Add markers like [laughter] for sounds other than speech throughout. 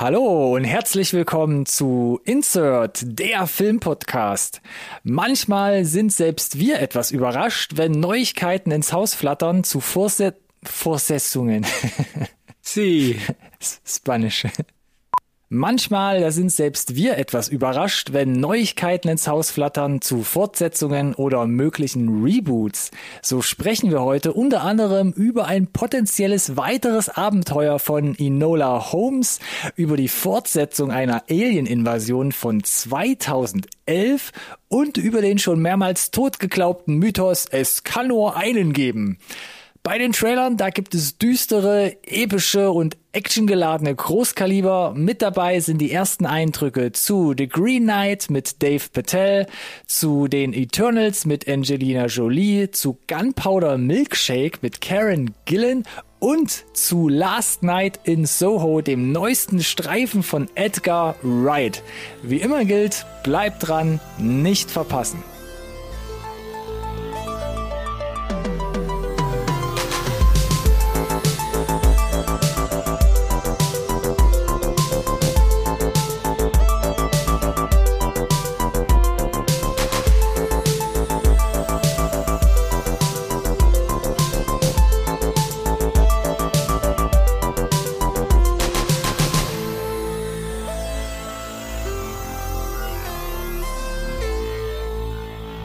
Hallo und herzlich willkommen zu Insert, der Filmpodcast. Manchmal sind selbst wir etwas überrascht, wenn Neuigkeiten ins Haus flattern zu Vorse Vorsetzungen. [laughs] Sie. Spanisch. Manchmal, da sind selbst wir etwas überrascht, wenn Neuigkeiten ins Haus flattern zu Fortsetzungen oder möglichen Reboots. So sprechen wir heute unter anderem über ein potenzielles weiteres Abenteuer von Enola Holmes, über die Fortsetzung einer Alien-Invasion von 2011 und über den schon mehrmals totgeglaubten Mythos, es kann nur einen geben. Bei den Trailern, da gibt es düstere, epische und actiongeladene Großkaliber. Mit dabei sind die ersten Eindrücke zu The Green Knight mit Dave Patel, zu den Eternals mit Angelina Jolie, zu Gunpowder Milkshake mit Karen Gillen und zu Last Night in Soho, dem neuesten Streifen von Edgar Wright. Wie immer gilt, bleibt dran, nicht verpassen.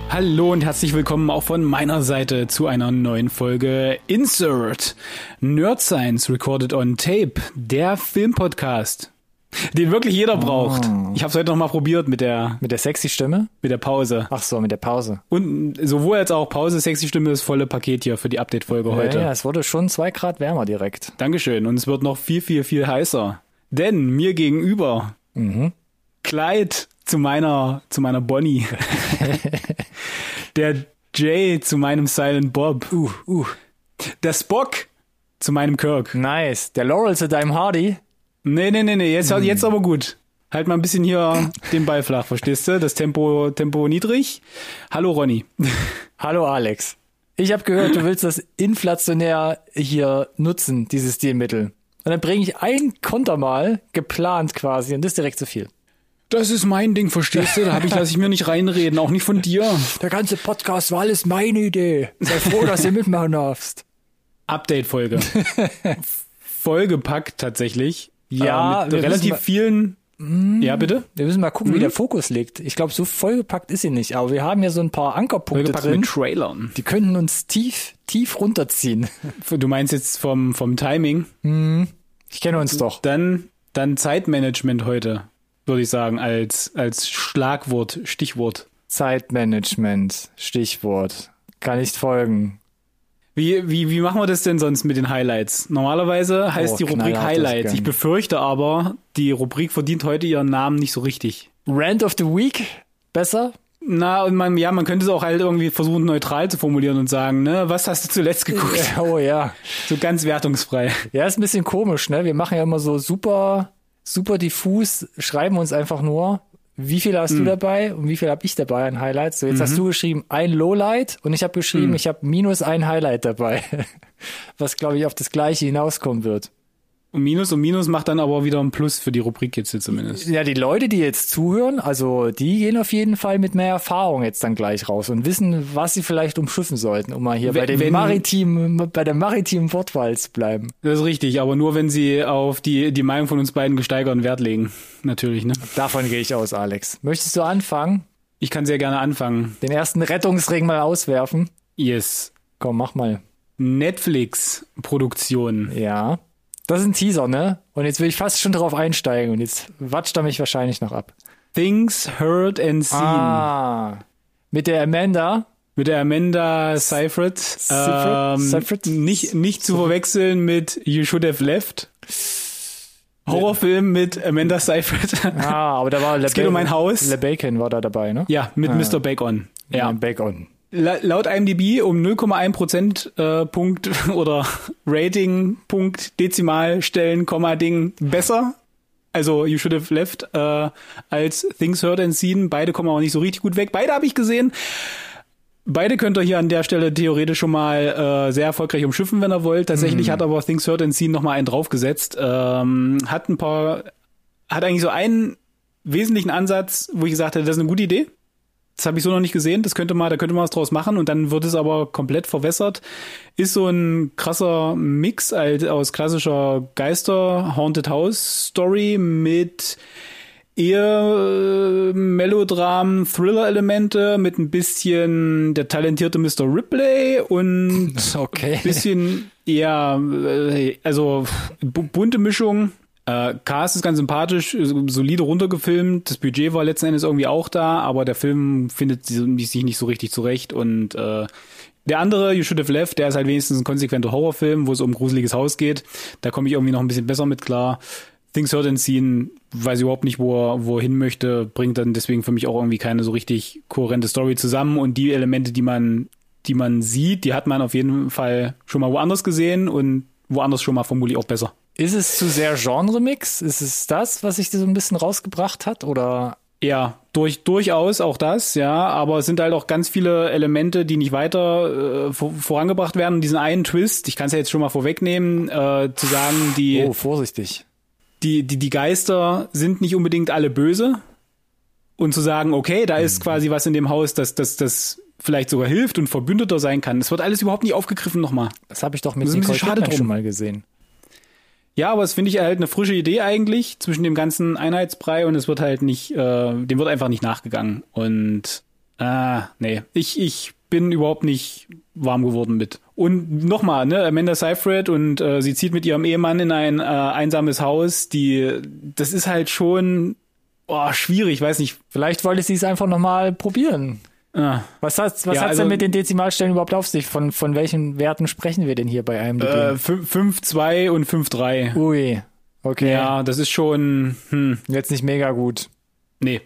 Hallo und herzlich willkommen auch von meiner Seite zu einer neuen Folge Insert Nerd Science Recorded on Tape, der Filmpodcast, den wirklich jeder braucht. Oh. Ich habe es heute noch mal probiert mit der Mit der sexy Stimme? mit der Pause. Ach so, mit der Pause. Und sowohl als auch Pause, sexy Stimme, das volle Paket hier für die Update-Folge heute. Ja, ja, es wurde schon zwei Grad wärmer direkt. Dankeschön. Und es wird noch viel, viel, viel heißer. Denn mir gegenüber Mhm. Clyde zu meiner, zu meiner Bonnie. [laughs] Der Jay zu meinem Silent Bob. Uh, uh. Der Spock zu meinem Kirk. Nice. Der Laurel zu deinem Hardy. Nee, nee, nee, nee, jetzt, Hm. jetzt aber gut. Halt mal ein bisschen hier den Ball flach, verstehst du? Das Tempo, Tempo niedrig. Hallo Ronny. [laughs] Hallo Alex. Ich habe gehört, du willst das inflationär hier nutzen, dieses Stilmittel. Und dann bringe ich ein Konter mal, geplant quasi, und das ist direkt zu viel. Das ist mein Ding, verstehst du? Da hab ich, lass ich mir nicht reinreden, auch nicht von dir. Der ganze Podcast war alles meine Idee. Sei froh, dass du mitmachen darfst. Update-Folge. [laughs] Vollgepackt tatsächlich. Ja, äh, mit relativ vielen. Ja, bitte? Wir müssen mal gucken, wie der Fokus liegt. Ich glaube, so vollgepackt ist sie nicht, aber wir haben hier so ein paar Ankerpunkte Vollgepackt drin. mit Trailern. Die könnten uns tief, tief runterziehen. [laughs] Du meinst jetzt vom, vom Timing? Ich kenne uns doch. Dann, dann Zeitmanagement heute, würde ich sagen, als, als Schlagwort, Stichwort. Zeitmanagement, Stichwort. Kann nicht folgen. Wie, wie, wie machen wir das denn sonst mit den Highlights? Normalerweise heißt Oh, die Rubrik Highlights. Ich befürchte aber, die Rubrik verdient heute ihren Namen nicht so richtig. Rant of the Week? Besser? Na, und man, ja, man könnte es auch halt irgendwie versuchen, neutral zu formulieren und sagen, ne, was hast du zuletzt [laughs] geguckt? Oh ja. So ganz wertungsfrei. Ja, ist ein bisschen komisch, ne? Wir machen ja immer so super, super diffus, schreiben uns einfach nur, wie viel hast du dabei und wie viel habe ich dabei an Highlights. So, jetzt hast du geschrieben ein Lowlight und ich habe geschrieben, ich habe minus ein Highlight dabei. [laughs] Was, glaube ich, auf das gleiche hinauskommen wird. Und Minus und Minus macht dann aber wieder ein Plus für die Rubrik jetzt hier zumindest. Ja, die Leute, die jetzt zuhören, also die gehen auf jeden Fall mit mehr Erfahrung jetzt dann gleich raus und wissen, was sie vielleicht umschiffen sollten, um mal hier Wenn- bei dem wenn- maritimen, bei der maritimen Wortwahl zu bleiben. Das ist richtig, aber nur wenn sie auf die, die Meinung von uns beiden gesteigerten Wert legen. Natürlich, ne? Davon gehe ich aus, Alex. Möchtest du anfangen? Ich kann sehr gerne anfangen. Den ersten Rettungsring mal auswerfen? Yes. Komm, mach mal. Netflix-Produktion. Ja. Das ist ein Teaser, ne? Und jetzt will ich fast schon drauf einsteigen und jetzt watscht er mich wahrscheinlich noch ab. Things Heard and Seen. Ah. Mit der Amanda. Mit der Amanda Seyfried. Seyfried? Ähm, Seyfried? Nicht, nicht zu verwechseln mit You Should Have Left. Horrorfilm mit Amanda Seyfried. Ah, aber da war Le [laughs] Es geht um ein Haus. Le Bacon war da dabei, ne? ja, mit Mr. Bacon. Ja. Bacon. La laut IMDb um 0,1 Prozent äh, Punkt [laughs] oder Rating Punkt Dezimalstellen Komma Ding besser. Also You Should Have Left äh, als Things Heard and Seen. Beide kommen auch nicht so richtig gut weg. Beide habe ich gesehen. Beide könnt ihr hier an der Stelle theoretisch schon mal äh, sehr erfolgreich umschiffen, wenn ihr wollt. Tatsächlich hat aber Things Heard and Seen noch mal einen draufgesetzt. Ähm, hat ein paar hat eigentlich so einen wesentlichen Ansatz, wo ich gesagt hätte, das ist eine gute Idee. Das habe ich so noch nicht gesehen. Das könnte man, da könnte man was draus machen und dann wird es aber komplett verwässert. Ist so ein krasser Mix halt aus klassischer Geister Haunted House Story mit eher Melodram, Thriller-Elemente mit ein bisschen der talentierte Mr. Ripley und [laughs] okay. ein bisschen ja, also bunte Mischung. Äh, Cast ist ganz sympathisch, solide runtergefilmt. Das Budget war letzten Endes irgendwie auch da, aber der Film findet sich nicht so richtig zurecht. Und äh, der andere, You Should Have Left, der ist halt wenigstens ein konsequenter Horrorfilm, wo es um gruseliges Haus geht. Da komme ich irgendwie noch ein bisschen besser mit klar. Things Heard and Seen, weiß überhaupt nicht, wo er, wo er hin möchte, bringt dann deswegen für mich auch irgendwie keine so richtig kohärente Story zusammen. Und die Elemente, die man, die man sieht, die hat man auf jeden Fall schon mal woanders gesehen und woanders schon mal vermutlich auch besser. Ist es zu sehr Genre-Mix? Ist es das, was sich so ein bisschen rausgebracht hat? Oder? Ja, durch, durchaus auch das, ja, aber es sind halt auch ganz viele Elemente, die nicht weiter äh, vor, vorangebracht werden. Und diesen einen Twist, ich kann es ja jetzt schon mal vorwegnehmen, äh, zu sagen, die. Oh, vorsichtig. Die, die, die Geister sind nicht unbedingt alle böse. Und zu sagen, okay, da ist mhm. quasi was in dem Haus, das, das, das vielleicht sogar hilft und Verbündeter sein kann. Das wird alles überhaupt nicht aufgegriffen nochmal. Das habe ich doch mit Nicole Kidman schon mal gesehen. Ja, aber es finde ich halt eine frische Idee eigentlich zwischen dem ganzen Einheitsbrei und es wird halt nicht, äh, dem wird einfach nicht nachgegangen. Und ah, nee, ich, ich bin überhaupt nicht warm geworden mit. Und nochmal, ne, Amanda Seyfried und äh, sie zieht mit ihrem Ehemann in ein äh, einsames Haus, die, das ist halt schon oh, schwierig, weiß nicht. Vielleicht wollte sie es einfach nochmal probieren. Ah. Was hat was ja, hat's also, denn mit den Dezimalstellen überhaupt auf sich? Von, von welchen Werten sprechen wir denn hier bei einem? Äh, 5,2 und 5,3. Ui. Okay. Ja, das ist schon hm. jetzt nicht mega gut. Nee.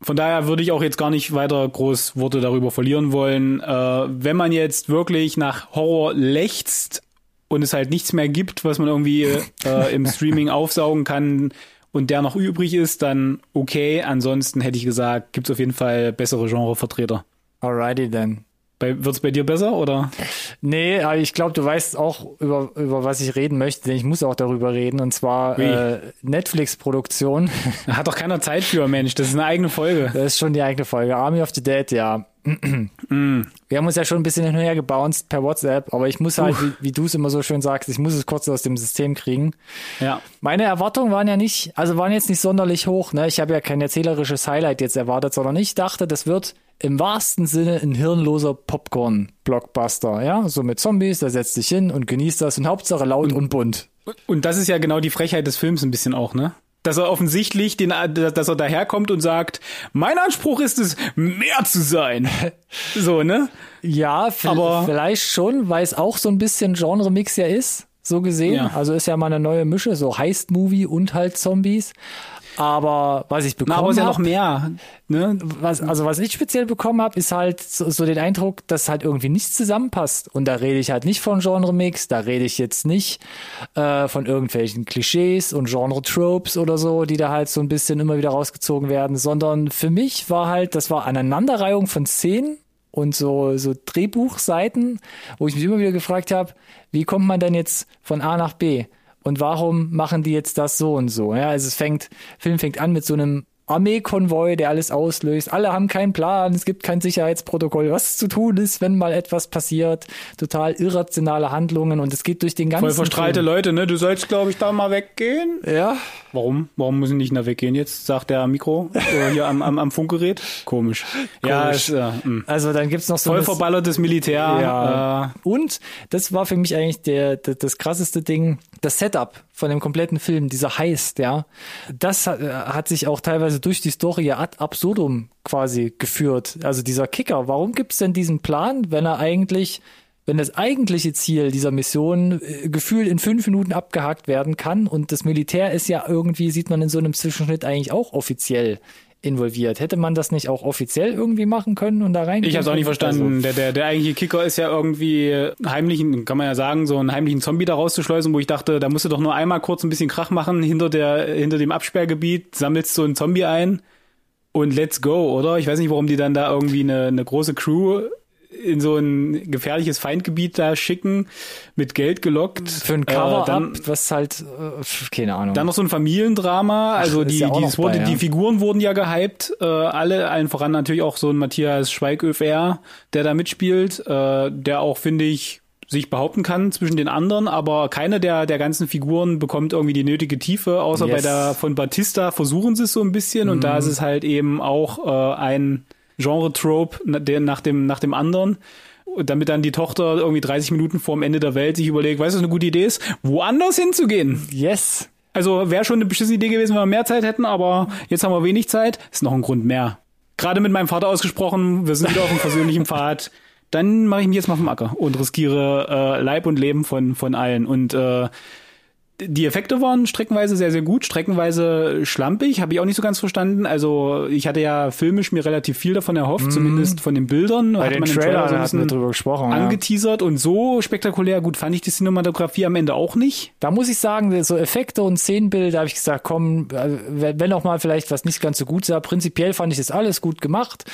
Von daher würde ich auch jetzt gar nicht weiter groß Worte darüber verlieren wollen. Äh, wenn man jetzt wirklich nach Horror lechzt und es halt nichts mehr gibt, was man irgendwie äh, im [laughs] Streaming aufsaugen kann und der noch übrig ist, dann okay. Ansonsten hätte ich gesagt, gibt es auf jeden Fall bessere Genrevertreter. Alrighty then. Wird es bei dir besser oder? Nee, aber ich glaube, du weißt auch, über, über was ich reden möchte, denn ich muss auch darüber reden, und zwar äh, Netflix-Produktion. Hat doch keiner Zeit für, Mensch, das ist eine eigene Folge. Das ist schon die eigene Folge. Army of the Dead, ja. [clears throat] Wir haben uns ja schon ein bisschen hin und her gebounced per WhatsApp, aber ich muss halt, wie, wie du es immer so schön sagst, ich muss es kurz aus dem System kriegen. Ja. Meine Erwartungen waren ja nicht, also waren jetzt nicht sonderlich hoch, ne? Ich habe ja kein erzählerisches Highlight jetzt erwartet, sondern ich dachte, das wird im wahrsten Sinne ein hirnloser Popcorn-Blockbuster, ja, so mit Zombies, da setzt dich hin und genießt das und Hauptsache laut und, und bunt. Und das ist ja genau die Frechheit des Films ein bisschen auch, ne? Dass er offensichtlich den, dass er daherkommt und sagt, mein Anspruch ist es, mehr zu sein. [laughs] so, ne? Ja, aber vielleicht schon, weil es auch so ein bisschen Genre-Mix ja ist, so gesehen. Ja. Also ist ja mal eine neue Mische, so Heist-Movie und halt Zombies. Aber was ich bekommen habe. Aber ist ja noch mehr. Ne? Was, also was ich speziell bekommen habe, ist halt so, so den Eindruck, dass halt irgendwie nichts zusammenpasst. Und da rede ich halt nicht von Genre-Mix, da rede ich jetzt nicht äh, von irgendwelchen Klischees und Genre-Tropes oder so, die da halt so ein bisschen immer wieder rausgezogen werden, sondern für mich war halt, das war Aneinanderreihung von Szenen und so, so Drehbuchseiten, wo ich mich immer wieder gefragt habe, wie kommt man denn jetzt von A nach B? Und warum machen die jetzt das so und so? Ja, also es fängt, Film fängt an mit so einem Armeekonvoi, der alles auslöst. Alle haben keinen Plan, es gibt kein Sicherheitsprotokoll, was zu tun ist, wenn mal etwas passiert. Total irrationale Handlungen und es geht durch den ganzen Voll verstrahlte. Leute, ne? Du sollst, glaube ich, da mal weggehen. Ja. Warum? Warum müssen nicht da weggehen jetzt? Sagt der Mikro äh, hier am, am, am Funkgerät. Komisch. Komisch. Ja, ist, äh, hm. also dann gibt's noch so voll verballertes Militär. Ja. Äh. Und das war für mich eigentlich der, der das krasseste Ding, das Setup von dem kompletten Film, dieser Heist, ja. Das hat, hat sich auch teilweise durch die Story ad absurdum quasi geführt. Also dieser Kicker. Warum gibt's denn diesen Plan, wenn er eigentlich wenn das eigentliche Ziel dieser Mission äh, gefühlt in fünf Minuten abgehakt werden kann und das Militär ist ja irgendwie, sieht man in so einem Zwischenschnitt eigentlich auch offiziell involviert. Hätte man das nicht auch offiziell irgendwie machen können und da rein? Ich habe es auch nicht verstanden. Also, der, der, der eigentliche Kicker ist ja irgendwie heimlichen, kann man ja sagen, so einen heimlichen Zombie da rauszuschleusen, wo ich dachte, da musst du doch nur einmal kurz ein bisschen Krach machen hinter der, hinter dem Absperrgebiet, sammelst so einen Zombie ein und let's go, oder? Ich weiß nicht, warum die dann da irgendwie eine, eine große Crew in so ein gefährliches Feindgebiet da schicken, mit Geld gelockt. Für ein Cover-Up, äh, dann, was halt, äh, keine Ahnung. Dann noch so ein Familiendrama, also Ach, die, ja die, wurde, bei, ja. die Figuren wurden ja gehypt, äh, alle, allen voran natürlich auch so ein Matthias Schweighöfer, der da mitspielt, äh, der auch, finde ich, sich behaupten kann zwischen den anderen, aber keine der, der ganzen Figuren bekommt irgendwie die nötige Tiefe, außer yes. bei der von Batista versuchen sie es so ein bisschen mhm. und da ist es halt eben auch äh, ein Genre-Trope nach dem, nach dem anderen. Damit dann die Tochter irgendwie 30 Minuten vorm Ende der Welt sich überlegt, weißt du, was eine gute Idee ist? Woanders hinzugehen. Yes. Also wäre schon eine beschissene Idee gewesen, wenn wir mehr Zeit hätten, aber jetzt haben wir wenig Zeit. Ist noch ein Grund mehr. Gerade mit meinem Vater ausgesprochen, wir sind wieder auf einem persönlichen Pfad dann mache ich mich jetzt mal vom Acker und riskiere äh, Leib und Leben von, von allen. Und äh, die Effekte waren streckenweise sehr, sehr gut, streckenweise schlampig, habe ich auch nicht so ganz verstanden. Also ich hatte ja filmisch mir relativ viel davon erhofft, mm. zumindest von den Bildern. Bei hat den man Trailer, so hatten wir drüber gesprochen. Angeteasert ja. und so spektakulär gut fand ich die Cinematografie am Ende auch nicht. Da muss ich sagen, so Effekte und Szenenbilder habe ich gesagt, komm, äh, wenn auch mal vielleicht was nicht ganz so gut sah, prinzipiell fand ich das alles gut gemacht.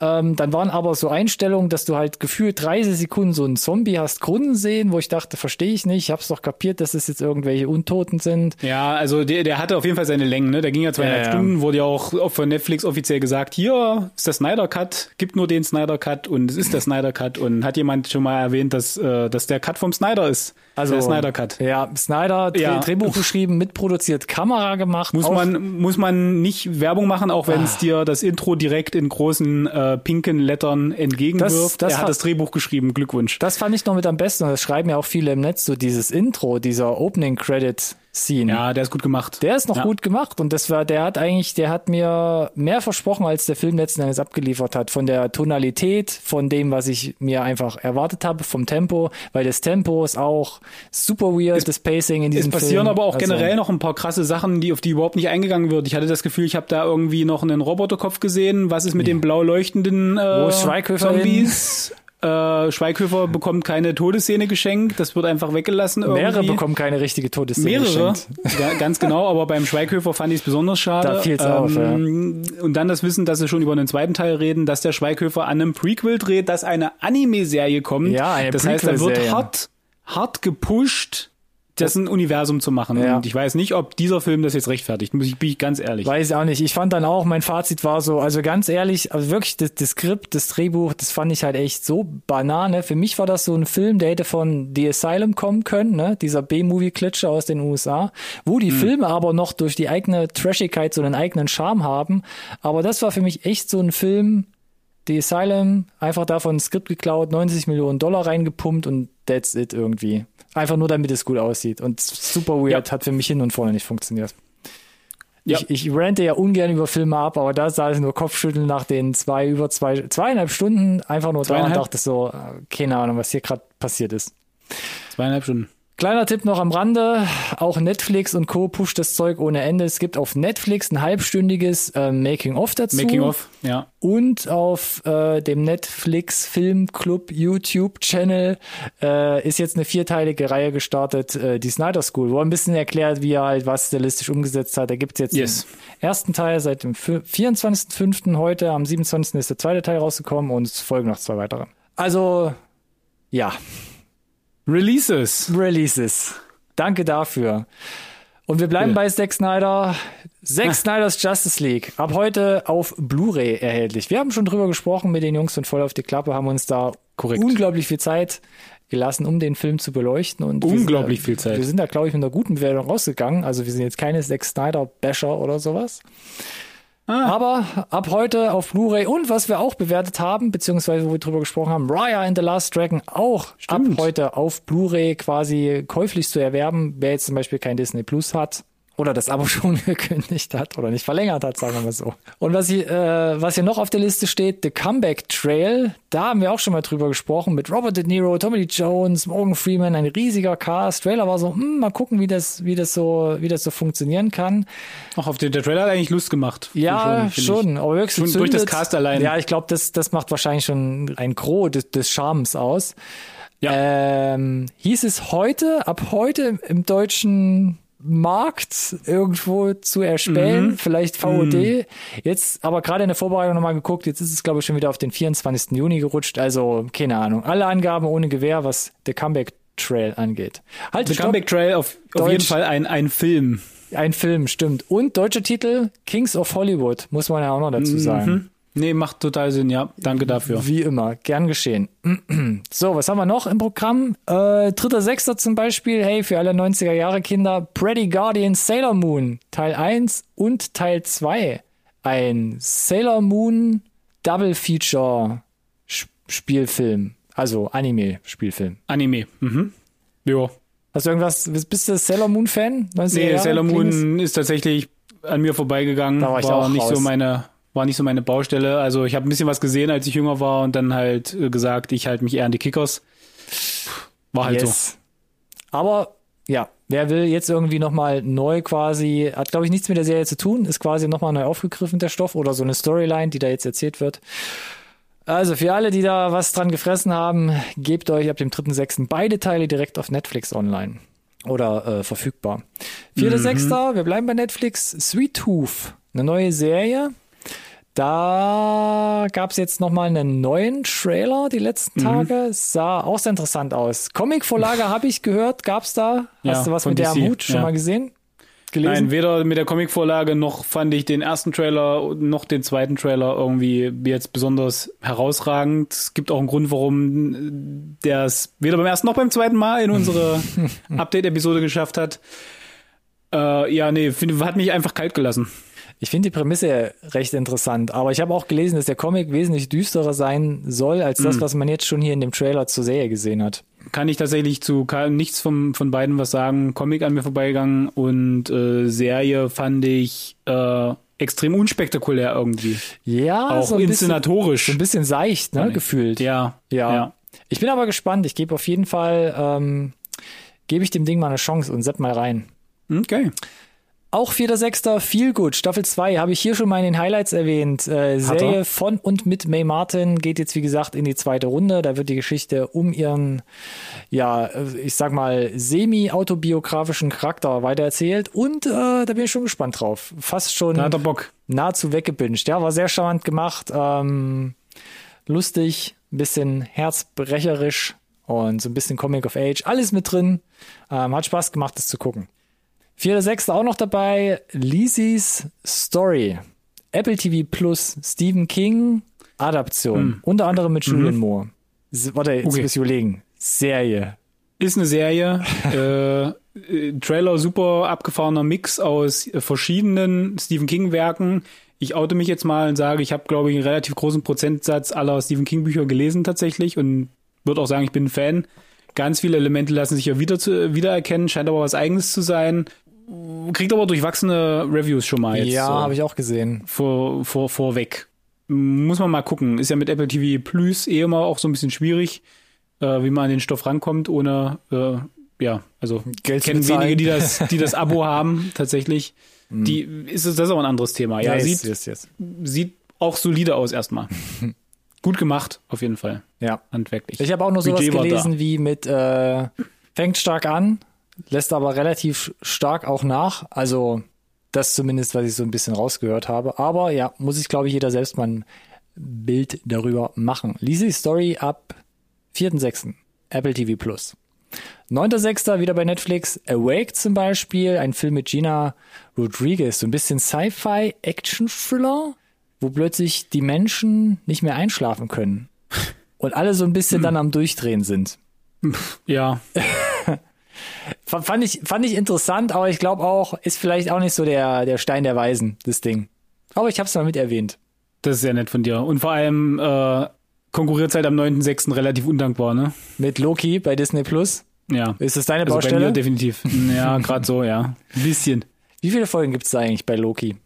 Ähm, dann waren aber so Einstellungen, dass du halt gefühlt 30 Sekunden so einen Zombie hast Gründen sehen, wo ich dachte, verstehe ich nicht, ich habe es doch kapiert, dass es jetzt irgendwelche irgendwelche Untoten sind. Ja, also der, der hatte auf jeden Fall seine Längen, ne? Der ging ja zweieinhalb ja, Stunden, wurde ja auch von Netflix offiziell gesagt, hier ist der Snyder Cut, gibt nur den Snyder Cut und es ist der Snyder Cut und hat jemand schon mal erwähnt, dass, äh, dass der Cut vom Snyder ist. Also der Snyder Cut. Ja, Snyder ja. Drehbuch geschrieben, mitproduziert, Kamera gemacht. Muss man muss man nicht Werbung machen, auch wenn es ah. dir das Intro direkt in großen äh, pinken Lettern entgegenwirft. Das, das er hat das Drehbuch geschrieben. Glückwunsch. Das fand ich noch mit am besten. Das schreiben ja auch viele im Netz so dieses Intro, dieser Opening Credit Scene. Ja, der ist gut gemacht. Der ist noch ja. gut gemacht und das war, der hat eigentlich, der hat mir mehr versprochen, als der Film letzten Endes abgeliefert hat. Von der Tonalität, von dem, was ich mir einfach erwartet habe, vom Tempo, weil das Tempo ist auch super weird, es, das Pacing in diesem Film. Es passieren Film. aber auch also, generell noch ein paar krasse Sachen, die auf die überhaupt nicht eingegangen wird. Ich hatte das Gefühl, ich habe da irgendwie noch einen Roboterkopf gesehen. Was ist mit ja. den blau leuchtenden äh, Zombies? [laughs] Äh, Schweighöfer bekommt keine Todesszene geschenkt, das wird einfach weggelassen. Irgendwie. Mehrere bekommen keine richtige Todesszene Mehrere, geschenkt. ja, ganz genau, aber beim Schweighöfer fand ich es besonders schade. Da fiel's ähm, auf, ja. Und dann das Wissen, dass sie schon über einen zweiten Teil reden, dass der Schweighöfer an einem Prequel dreht, dass eine Anime-Serie kommt. Ja, eine Das heißt, da wird hart, hart gepusht das ein Universum zu machen. Ja. Und ich weiß nicht, ob dieser Film das jetzt rechtfertigt, muss ich, bin ich ganz ehrlich. Weiß ich auch nicht. Ich fand dann auch, mein Fazit war so, also ganz ehrlich, also wirklich das, das Skript, das Drehbuch, das fand ich halt echt so banane. Für mich war das so ein Film, der hätte von The Asylum kommen können, ne? dieser B-Movie-Klitsche aus den USA, wo die hm. Filme aber noch durch die eigene Trashigkeit so einen eigenen Charme haben. Aber das war für mich echt so ein Film, The Asylum, einfach davon ein Skript geklaut, 90 Millionen Dollar reingepumpt und that's it irgendwie. Einfach nur, damit es gut aussieht. Und super weird, ja. hat für mich hin und vorne nicht funktioniert. Ja. Ich, ich rante ja ungern über Filme ab, aber da sah ich nur Kopfschütteln nach den zwei, über zwei, zweieinhalb Stunden einfach nur da und dachte so, äh, keine Ahnung, was hier gerade passiert ist. Zweieinhalb Stunden. Kleiner Tipp noch am Rande, auch Netflix und Co. pusht das Zeug ohne Ende. Es gibt auf Netflix ein halbstündiges äh, Making-of dazu. Making-of, ja. Und auf äh, dem Netflix Filmclub YouTube-Channel äh, ist jetzt eine vierteilige Reihe gestartet, äh, die Snyder School, wo er ein bisschen erklärt, wie er halt was stilistisch umgesetzt hat. Da gibt es jetzt yes. den ersten Teil seit dem 24.05. heute, am 27. ist der zweite Teil rausgekommen und es folgen noch zwei weitere. Also, ja. Releases. Releases. Danke dafür. Und wir bleiben ja. bei Zack Snyder. Zack [laughs] Snyder's Justice League. Ab heute auf Blu-ray erhältlich. Wir haben schon drüber gesprochen mit den Jungs und voll auf die Klappe, haben uns da Korrekt. unglaublich viel Zeit gelassen, um den Film zu beleuchten. Und unglaublich da, viel Zeit. Wir sind da, glaube ich, mit einer guten Bewertung rausgegangen. Also wir sind jetzt keine Zack Snyder-Basher oder sowas. Ah. Aber ab heute auf Blu-ray und was wir auch bewertet haben, beziehungsweise wo wir drüber gesprochen haben, Raya and the Last Dragon auch Stimmt. ab heute auf Blu-ray quasi käuflich zu erwerben. Wer jetzt zum Beispiel kein Disney Plus hat, oder das Abo [laughs] schon gekündigt hat oder nicht verlängert hat, sagen wir mal so. Und was hier, äh, was hier noch auf der Liste steht, The Comeback Trail, da haben wir auch schon mal drüber gesprochen mit Robert De Niro, Tommy Lee Jones, Morgan Freeman, ein riesiger Cast. Trailer war so, hm, mal gucken, wie das, wie das so, wie das so funktionieren kann. Auch auf den der Trailer hat eigentlich Lust gemacht. Ja, schon, schon aber wirklich schon durch das Cast allein. Ja, ich glaube, das, das macht wahrscheinlich schon ein Gros des, des Charmes aus. Ja. Ähm, hieß es heute, ab heute im deutschen Markt irgendwo zu erspähen, Mhm. vielleicht VOD. Jetzt, aber gerade in der Vorbereitung nochmal geguckt, jetzt ist es, glaube ich, schon wieder auf den 24. Juni gerutscht. Also, keine Ahnung. Alle Angaben ohne Gewehr, was der Comeback-Trail angeht. Halt, The stopp. Comeback Trail auf, auf jeden Fall ein, ein Film. Ein Film, stimmt. Und deutscher Titel, Kings of Hollywood, muss man ja auch noch dazu sagen. Mhm. Nee, macht total Sinn, ja. Danke dafür. Wie immer, gern geschehen. [clears throat] So, was haben wir noch im Programm? Äh, Dritter Sechster zum Beispiel, hey, für alle 90er Jahre Kinder, Pretty Guardian Sailor Moon, Teil 1 und Teil 2. Ein Sailor Moon Double Feature Sp- Spielfilm. Also Anime-Spielfilm. Anime. Mhm. Jo. Hast du irgendwas, bist du Sailor Moon Fan? 90er Nee, Jahre? Sailor? Moon ist tatsächlich an mir vorbeigegangen. Da war ich auch nicht raus. so meine war nicht so meine Baustelle. Also ich habe ein bisschen was gesehen, als ich jünger war und dann halt äh, gesagt, ich halte mich eher an die Kickers. War halt so. yes. Aber ja, wer will jetzt irgendwie nochmal neu quasi, hat glaube ich nichts mit der Serie zu tun, ist quasi nochmal neu aufgegriffen, der Stoff oder so eine Storyline, die da jetzt erzählt wird. Also für alle, die da was dran gefressen haben, gebt euch ab dem 3.6. beide Teile direkt auf Netflix online. Oder äh, verfügbar. 4.6. Wir bleiben bei Netflix. Sweet Tooth, eine neue Serie. Da gab es jetzt nochmal einen neuen Trailer die letzten Tage. Es sah auch sehr interessant aus. Comicvorlage habe ich gehört, gab's da? Ja, Hast du was mit der am DC, Hut schon ja. mal gesehen? Gelesen? Nein, weder mit der Comicvorlage noch fand ich den ersten Trailer noch den zweiten Trailer irgendwie jetzt besonders herausragend. Es gibt auch einen Grund, warum der es weder beim ersten noch beim zweiten Mal in unsere [laughs] Update-Episode geschafft hat. Äh, ja, nee, find, hat mich einfach kalt gelassen. Ich finde die Prämisse recht interessant, aber ich habe auch gelesen, dass der Comic wesentlich düsterer sein soll, als Mhm. das, was man jetzt schon hier in dem Trailer zur Serie gesehen hat. Kann ich tatsächlich zu nichts vom, von beiden was sagen. Comic an mir vorbeigegangen und äh, Serie fand ich äh, extrem unspektakulär irgendwie. Ja, Auch so ein bisschen, inszenatorisch. so ein bisschen seicht, ne, gefühlt. Ja, Ja. ja. Ich bin aber gespannt. Ich gebe auf jeden Fall, ähm, gebe ich dem Ding mal eine Chance und sepp mal rein. Okay. Auch 4.6. Feel Good, Staffel 2, habe ich hier schon mal in den Highlights erwähnt. Äh, Serie er? von und mit May Martin geht jetzt, wie gesagt, in die zweite Runde. Da wird die Geschichte um ihren, ja, äh, ich sag mal, semi-autobiografischen Charakter weitererzählt. Und äh, da bin ich schon gespannt drauf. Fast schon Da hat er Bock. nahezu weggebinged. Ja, war sehr charmant gemacht, ähm, lustig, ein bisschen herzbrecherisch und so ein bisschen Comic of Age. Alles mit drin. Ähm, hat Spaß gemacht, das zu gucken. Vierter, sechster auch noch dabei. Lizzie's Story. Apple TV Plus. Stephen King. Adaption. Unter anderem mit Julian Moore. S warte, jetzt Okay. muss ich überlegen. Serie. Ist eine Serie. [laughs] äh, äh, Trailer super abgefahrener Mix aus äh, verschiedenen Stephen King Werken. Ich oute mich jetzt mal und sage, ich habe, glaube ich, einen relativ großen Prozentsatz aller Stephen King Bücher gelesen tatsächlich und würde auch sagen, ich bin ein Fan. Ganz viele Elemente lassen sich ja wieder zu, wiedererkennen, scheint aber was Eigenes zu sein. Kriegt aber durchwachsene Reviews schon mal jetzt. ja, so habe ich auch gesehen. vor, vor, vorweg. Muss man mal gucken. Ist ja mit Apple TV Plus eh immer auch so ein bisschen schwierig, äh, wie man an den Stoff rankommt, ohne, äh, ja, also Geld zu kennen bezahlen. wenige, die das, die das [laughs] Abo haben, tatsächlich. Die ist es, das ist aber ein anderes Thema. Ja, yes, sieht, yes, yes. sieht auch solide aus erstmal. [laughs] Gut gemacht, auf jeden Fall. Ja. Handwerklich. Ich habe auch nur sowas Budget gelesen wie mit äh, fängt stark an, lässt aber relativ stark auch nach. Also das zumindest, was ich so ein bisschen rausgehört habe. Aber ja, muss sich, glaube ich, jeder selbst mal ein Bild darüber machen. Lizzie Story ab 4.6. Apple TV Plus. 9.6. wieder bei Netflix. Awake zum Beispiel, ein Film mit Gina Rodriguez. So ein bisschen Sci-Fi, Action-Thriller, wo plötzlich die Menschen nicht mehr einschlafen können. [laughs] Und alle so ein bisschen dann am Durchdrehen sind. Ja, [laughs] Fand ich, fand ich interessant, aber ich glaube auch, ist vielleicht auch nicht so der, der Stein der Weisen, das Ding. Aber ich habe es mal mit erwähnt. das ist sehr nett von dir. Und vor allem äh, konkurriert halt am 9.6. relativ undankbar, ne? Mit Loki bei Disney Plus. Ja. Ist das deine Also bei Baustelle? mir definitiv. Ja, [laughs] gerade so, ja. Ein bisschen. Wie viele Folgen gibt's da eigentlich bei Loki?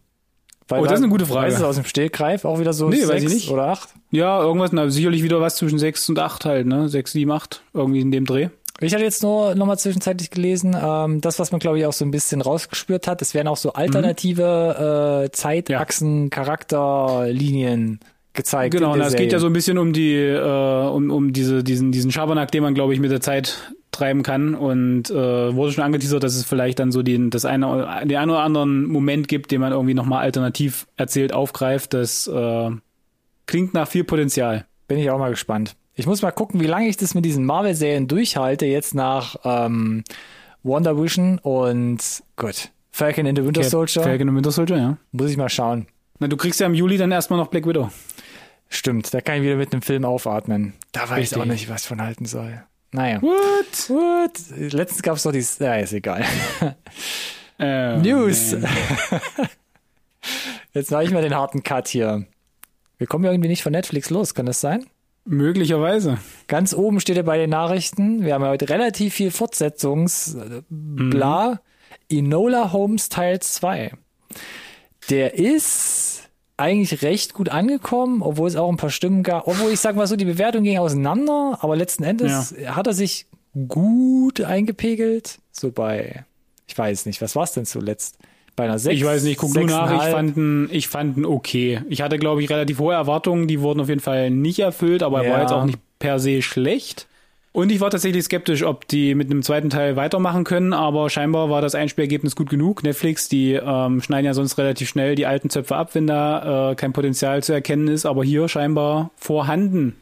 Weil Oh, das ist eine gute Frage. Weißt du aus dem Stehgreif auch wieder so Nee, sechs weiß ich nicht. oder acht? Ja, irgendwas, na, sicherlich wieder was zwischen 6 und 8 halt, ne? 6, 7, 8, irgendwie in dem Dreh. Ich hatte jetzt nur noch mal zwischenzeitlich gelesen, ähm, das, was man glaube ich auch so ein bisschen rausgespürt hat, es werden auch so alternative äh, Zeitachsen, Charakterlinien gezeigt. Genau, na, es geht ja so ein bisschen um die, äh, um, um diese, diesen, diesen Schabernack, den man, glaube ich, mit der Zeit treiben kann und äh, wurde schon angeteasert, dass es vielleicht dann so den, das eine, den einen oder anderen Moment gibt, den man irgendwie nochmal alternativ erzählt aufgreift. Das äh, klingt nach viel Potenzial. Bin ich auch mal gespannt. Ich muss mal gucken, wie lange ich das mit diesen Marvel-Serien durchhalte, jetzt nach ähm, Wonder Vision und gut, Falcon in the Winter Soldier. Falcon in the Winter Soldier, ja. Muss ich mal schauen. Na, du kriegst ja im Juli dann erstmal noch Black Widow. Stimmt, da kann ich wieder mit einem Film aufatmen. Da weiß Richtig. ich auch nicht, was von halten soll. Naja. What? What? Letztens gab es doch dieses. Ja, ist egal. Oh, [laughs] News. [laughs] Jetzt mache ich mal den harten Cut hier. Wir kommen irgendwie nicht von Netflix los, kann das sein? Möglicherweise. Ganz oben steht ja bei den Nachrichten, wir haben heute relativ viel Fortsetzungs, bla, mhm. Enola Holmes Teil 2. Der ist eigentlich recht gut angekommen, obwohl es auch ein paar Stimmen gab, obwohl ich sag mal so, die Bewertung ging auseinander, aber letzten Endes ja. hat er sich gut eingepegelt, so bei, ich weiß nicht, was war es denn zuletzt? Bei einer 6, Ich weiß nicht, guck du nach, ich fand, ich fand okay. Ich hatte, glaube ich, relativ hohe Erwartungen, die wurden auf jeden Fall nicht erfüllt, aber ja. war jetzt auch nicht per se schlecht. Und ich war tatsächlich skeptisch, ob die mit einem zweiten Teil weitermachen können, aber scheinbar war das Einspielergebnis gut genug. Netflix, die ähm, schneiden ja sonst relativ schnell die alten Zöpfe ab, wenn da äh, kein Potenzial zu erkennen ist, aber hier scheinbar vorhanden.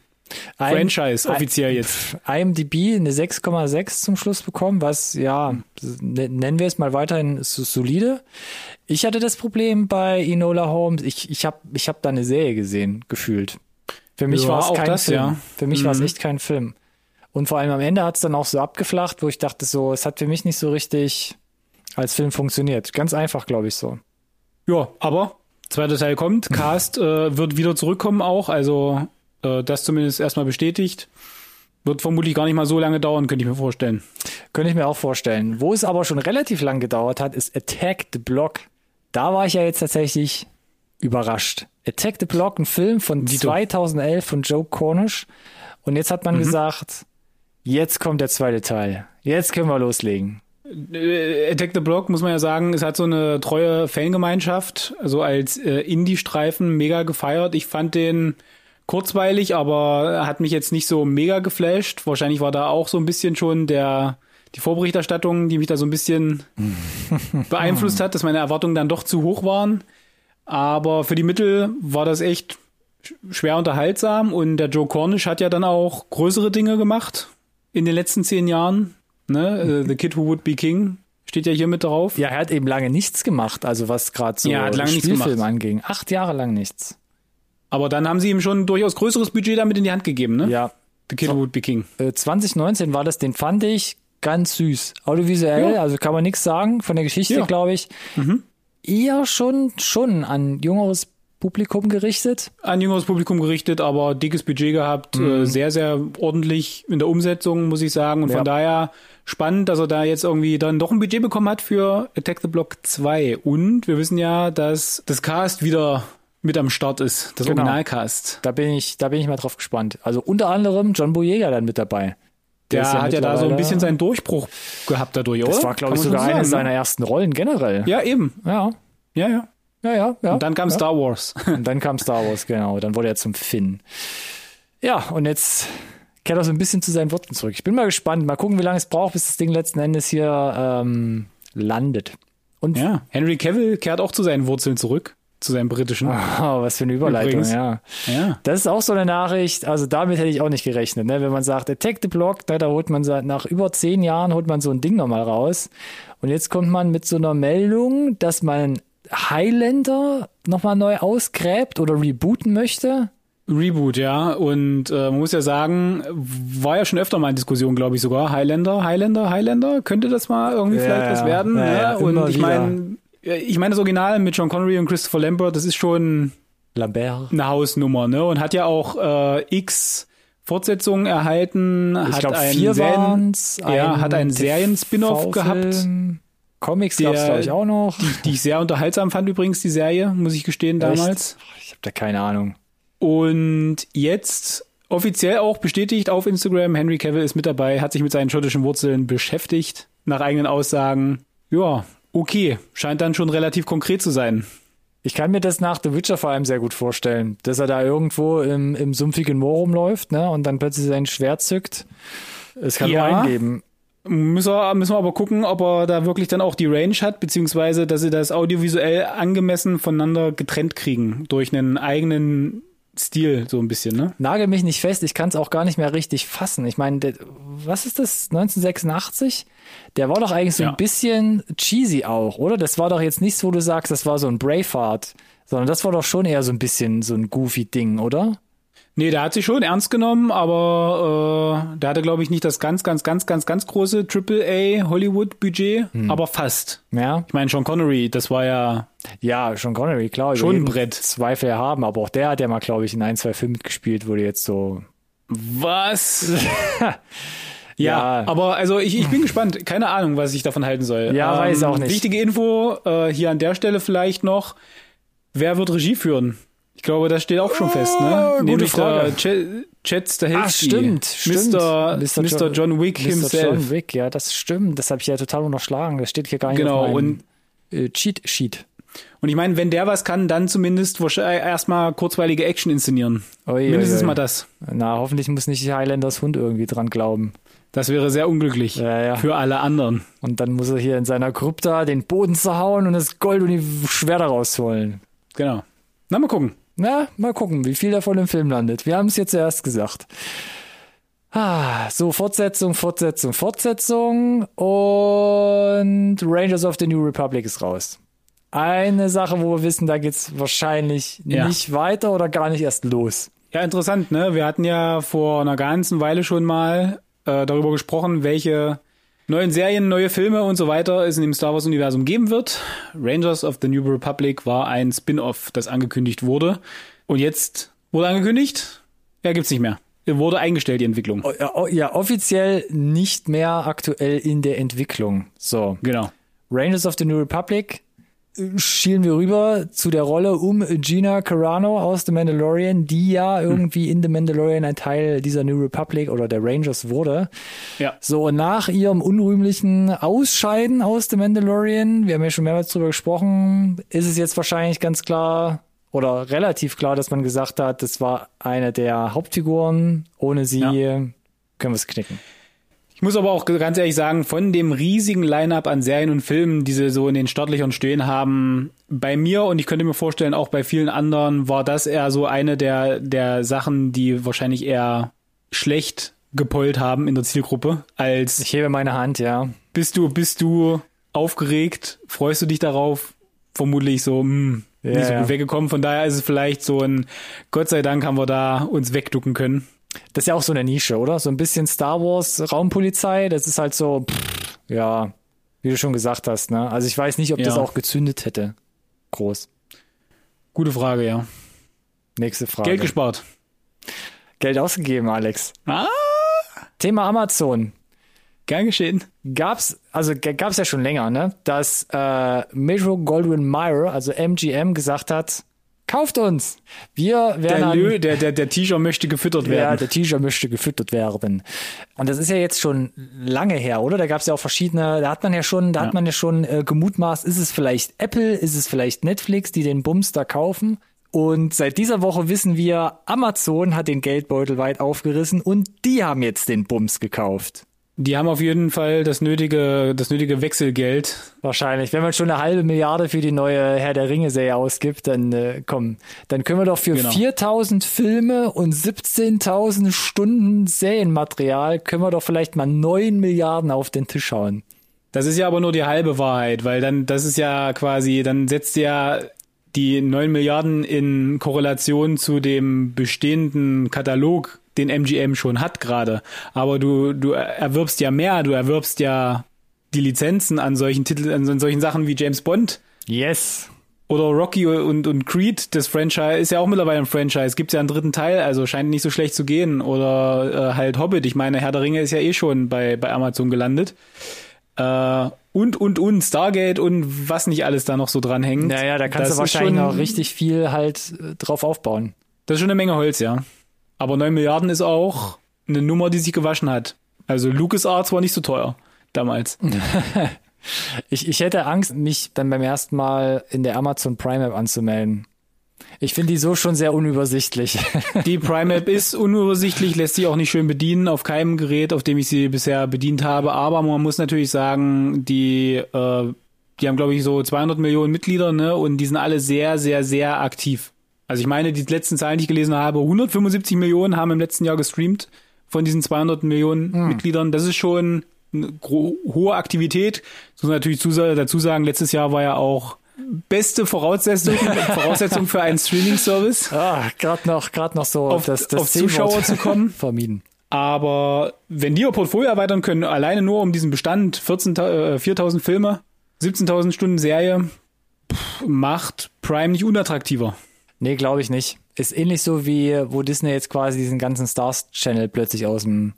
Franchise offiziell jetzt. IMDb eine 6,6 zum Schluss bekommen, was ja, ne, nennen wir es mal weiterhin solide. Ich hatte das Problem bei Enola Holmes, ich, ich habe ich hab da eine Serie gesehen, gefühlt. Für mich ja, war es kein das, Film. Ja. Für mich mhm. war es echt kein Film. Und vor allem am Ende hat es dann auch so abgeflacht, wo ich dachte so, es hat für mich nicht so richtig als Film funktioniert. Ganz einfach, glaube ich so. Ja, aber zweiter Teil kommt, Cast äh, wird wieder zurückkommen auch, also äh, das zumindest erstmal bestätigt. Wird vermutlich gar nicht mal so lange dauern, könnte ich mir vorstellen. Könnte ich mir auch vorstellen. Wo es aber schon relativ lang gedauert hat, ist Attack the Block. Da war ich ja jetzt tatsächlich überrascht. Attack the Block, ein Film von Dito. 2011 von Joe Cornish. Und jetzt hat man mhm. gesagt, jetzt kommt der zweite Teil. Jetzt können wir loslegen. Äh, Attack the Block, muss man ja sagen, es hat so eine treue Fangemeinschaft, also als äh, Indie-Streifen mega gefeiert. Ich fand den kurzweilig, aber hat mich jetzt nicht so mega geflasht. Wahrscheinlich war da auch so ein bisschen schon der die Vorberichterstattung, die mich da so ein bisschen [laughs] beeinflusst hat, dass meine Erwartungen dann doch zu hoch waren. Aber für die Mittel war das echt schwer unterhaltsam und der Joe Cornish hat ja dann auch größere Dinge gemacht in den letzten zehn Jahren. Ne? [laughs] The Kid Who Would Be King steht ja hier mit drauf. Ja, er hat eben lange nichts gemacht, also was gerade so ja, Spielfilm anging. Acht Jahre lang nichts. Aber dann haben sie ihm schon ein durchaus größeres Budget damit in die Hand gegeben, ne? Ja. The Kid Would Be King. 2019 äh, war das, den fand ich ganz süß. Audiovisuell, ja. also kann man nichts sagen von der Geschichte, ja. glaube ich. Mhm. Eher schon, schon an jüngeres Publikum gerichtet. An jüngeres Publikum gerichtet, aber dickes Budget gehabt, mhm. äh, sehr, sehr ordentlich in der Umsetzung, muss ich sagen. Und ja. von daher spannend, dass er da jetzt irgendwie dann doch ein Budget bekommen hat für Attack the Block 2. Und wir wissen ja, dass das Cast wieder mit am Start ist, das genau. Originalcast. Da bin ich, da bin ich mal drauf gespannt. Also unter anderem John Boyega dann mit dabei. Der, der ja hat ja da so ein bisschen seinen Durchbruch gehabt dadurch, oder? Das war, glaube ich, sogar eine seiner ersten Rollen generell. Ja, eben. Ja. Ja, ja. Ja, ja, ja. Und dann kam ja. Star Wars. [laughs] Und dann kam Star Wars, genau. Dann wurde er zum Finn. Ja, und jetzt kehrt er so ein bisschen zu seinen Worten zurück. Ich bin mal gespannt. Mal gucken, wie lange es braucht, bis das Ding letzten Endes hier ähm, landet. Und ja, Henry Cavill kehrt auch zu seinen Wurzeln zurück zu seinem britischen. Oh, was für eine Überleitung, Übrigens. ja. ja. Das ist auch so eine Nachricht, also damit hätte ich auch nicht gerechnet, ne? wenn man sagt, Attack the Block, da, da holt man nach über zehn Jahren holt man so ein Ding nochmal raus und jetzt kommt man mit so einer Meldung, dass man Highlander nochmal neu ausgräbt oder rebooten möchte. Reboot, ja. Und äh, man muss ja sagen, war ja schon öfter mal in Diskussion, glaube ich sogar. Highlander, Highlander, Highlander, könnte das mal irgendwie ja, vielleicht was werden? Ja, ja, ne? Und ich meine, ich meine, das Original mit John Connery und Christopher Lambert, das ist schon Lambert. eine Hausnummer, ne? Und hat ja auch äh, X Fortsetzungen erhalten, ich hat glaub, einen vier Serien, ja, hat einen Serien-Spin-off gehabt. Comics gab es, glaube ich, auch noch. Die, die, ich sehr unterhaltsam fand übrigens, die Serie, muss ich gestehen, damals. Echt? Ich habe da keine Ahnung. Und jetzt offiziell auch bestätigt auf Instagram, Henry Cavill ist mit dabei, hat sich mit seinen schottischen Wurzeln beschäftigt, nach eigenen Aussagen. Ja, okay, scheint dann schon relativ konkret zu sein. Ich kann mir das nach The Witcher vor allem sehr gut vorstellen, dass er da irgendwo im, im sumpfigen Moor rumläuft ne, und dann plötzlich sein Schwert zückt. Es kann ja, nur eingeben. Müssen wir, müssen wir aber gucken, ob er da wirklich dann auch die Range hat, beziehungsweise dass sie das audiovisuell angemessen voneinander getrennt kriegen durch einen eigenen Stil, so ein bisschen, ne? Nagel mich nicht fest, ich kann es auch gar nicht mehr richtig fassen. Ich meine, was ist das? 1986? Der war doch eigentlich so Ja. ein bisschen cheesy auch, oder? Das war doch jetzt nichts, wo du sagst, das war so ein Braveheart, sondern das war doch schon eher so ein bisschen so ein goofy Ding, oder? Nee, der hat sich schon ernst genommen, aber äh, der hatte, glaube ich, nicht das ganz, ganz, ganz, ganz, ganz große AAA Hollywood-Budget, aber fast. Ja. Ich meine, Sean Connery, das war ja Ja, Sean Connery, klar. Schon ein Brett. Zweifel haben, aber auch der hat ja mal, glaube ich, in ein, zwei Filmen mitgespielt, wo die jetzt so. Was? [laughs] ja, Ja. aber also ich, ich bin gespannt. Keine Ahnung, was ich davon halten soll. Ähm, Ja, weiß auch nicht. Wichtige Info äh, hier an der Stelle vielleicht noch. Wer wird Regie führen? Ich glaube, das steht auch schon fest, ne? Oh, gute Nämlich Frage. der Ch Chet Stahelski. Ah, stimmt, stimmt. Mr. Mr. John Wick Mr. himself. John Wick, ja, das stimmt. Das habe ich ja total unterschlagen. Das steht hier gar nicht Genau, auf meinem und- äh, Cheat Sheet. Und ich meine, wenn der was kann, dann zumindest wahrscheinlich erstmal kurzweilige Action inszenieren. Ui, Mindestens ui, ui. mal das. Na, hoffentlich muss nicht Highlanders Hund irgendwie dran glauben. Das wäre sehr unglücklich Ja, ja. für alle anderen. Und dann muss er hier in seiner Krypta den Boden zerhauen und das Gold und die Schwerter rausholen. Genau. Na, mal gucken. Na, mal gucken, wie viel davon im Film landet. Wir haben es jetzt erst gesagt. Ah, so, Fortsetzung, Fortsetzung, Fortsetzung und Rangers of the New Republic ist raus. Eine Sache, wo wir wissen, da geht's wahrscheinlich Ja. nicht weiter oder gar nicht erst los. Ja, interessant, ne? Wir hatten ja vor einer ganzen Weile schon mal äh, darüber gesprochen, welche neuen Serien, neue Filme und so weiter es in dem Star Wars-Universum geben wird. Rangers of the New Republic war ein Spin-off, das angekündigt wurde. Und jetzt wurde angekündigt, ja, gibt's nicht mehr. Wurde eingestellt, die Entwicklung. Oh, ja, oh, Ja, offiziell nicht mehr aktuell in der Entwicklung. So. Genau. Rangers of the New Republic schielen wir rüber zu der Rolle um Gina Carano aus The Mandalorian, die ja irgendwie in The Mandalorian ein Teil dieser New Republic oder der Rangers wurde. Ja. So, und nach ihrem unrühmlichen Ausscheiden aus The Mandalorian, wir haben ja schon mehrmals drüber gesprochen, ist es jetzt wahrscheinlich ganz klar oder relativ klar, dass man gesagt hat, das war eine der Hauptfiguren. Ohne sie Ja. können wir es knicken. Ich muss aber auch ganz ehrlich sagen, von dem riesigen Line-up an Serien und Filmen, die sie so in den Startlöchern stehen haben, bei mir und ich könnte mir vorstellen, auch bei vielen anderen, war das eher so eine der, der Sachen, die wahrscheinlich eher schlecht gepollt haben in der Zielgruppe, als Ich hebe meine Hand, ja. bist du, bist du aufgeregt, freust du dich darauf, vermutlich so, hm, Ja, nicht so ja. gut weggekommen. Von daher ist es vielleicht so ein, Gott sei Dank haben wir da uns wegducken können. Das ist ja auch so eine Nische, oder? So ein bisschen Star Wars Raumpolizei, das ist halt so, pff, ja, wie du schon gesagt hast, ne? Also ich weiß nicht, ob das Ja. auch gezündet hätte. Groß. Gute Frage, ja. Nächste Frage. Geld gespart. Geld ausgegeben, Alex. Ah, Thema Amazon. gern geschehen. Gab's, also gab's ja schon länger, ne? Dass äh, Metro Goldwyn Mayer, also MGM, gesagt hat, kauft uns. Wir werden Der, Lö, der, der, der T-Shirt möchte gefüttert Ja, werden. der T-Shirt möchte gefüttert werden. Und das ist ja jetzt schon lange her, oder? Da gab es ja auch verschiedene, da hat man ja schon, da Ja. hat man ja schon äh, gemutmaßt, ist es vielleicht Apple, ist es vielleicht Netflix, die den Bums da kaufen? Und seit dieser Woche wissen wir, Amazon hat den Geldbeutel weit aufgerissen und die haben jetzt den Bums gekauft. Die haben auf jeden Fall das nötige, das nötige Wechselgeld. Wahrscheinlich. Wenn man schon eine halbe Milliarde für die neue Herr der Ringe-Serie ausgibt, dann äh, komm, dann können wir doch für Genau. 4000 Filme und 17.000 Stunden Serienmaterial, können wir doch vielleicht mal 9 Milliarden auf den Tisch hauen. Das ist ja aber nur die halbe Wahrheit, weil dann, das ist ja quasi, dann setzt ja die 9 Milliarden in Korrelation zu dem bestehenden Katalog, den MGM schon hat gerade. Aber du, du erwirbst ja mehr, du erwirbst ja die Lizenzen an solchen Titeln, an solchen Sachen wie James Bond Yes. oder Rocky und, und Creed, das Franchise ist ja auch mittlerweile ein Franchise. Gibt ja einen dritten Teil, also scheint nicht so schlecht zu gehen. Oder äh, halt Hobbit. Ich meine, Herr der Ringe ist ja eh schon bei, bei Amazon gelandet. Äh, und, und, und, Stargate und was nicht alles da noch so dranhängt. Naja, da kannst Das du wahrscheinlich schon, noch richtig viel halt äh, drauf aufbauen. Das ist schon eine Menge Holz, ja. Aber 9 Milliarden ist auch eine Nummer, die sich gewaschen hat. Also LucasArts war nicht so teuer damals. [laughs] Ich, ich hätte Angst, mich dann beim ersten Mal in der Amazon Prime App anzumelden. Ich finde die so schon sehr unübersichtlich. [laughs] Die Prime App ist unübersichtlich, lässt sich auch nicht schön bedienen auf keinem Gerät, auf dem ich sie bisher bedient habe. Aber man muss natürlich sagen, die, äh, die haben glaube ich so 200 Millionen Mitglieder, ne? Und die sind alle sehr, sehr, sehr aktiv. Also ich meine, die letzten Zahlen, die ich gelesen habe, 175 Millionen haben im letzten Jahr gestreamt von diesen 200 Millionen hm. Mitgliedern. Das ist schon eine hohe Aktivität. Das muss natürlich dazu sagen, letztes Jahr war ja auch beste Voraussetzung, [laughs] Voraussetzung für einen Streaming-Service. Ah, gerade noch, gerade noch so auf, das, das auf Zuschauer zu kommen. [laughs] Vermieden. Aber wenn die ihr Portfolio erweitern können, alleine nur um diesen Bestand, 14, äh, 4000 Filme, 17.000 Stunden Serie, pff, macht Prime nicht unattraktiver. Nee, glaube ich nicht. Ist ähnlich so wie, wo Disney jetzt quasi diesen ganzen Stars Channel plötzlich aus dem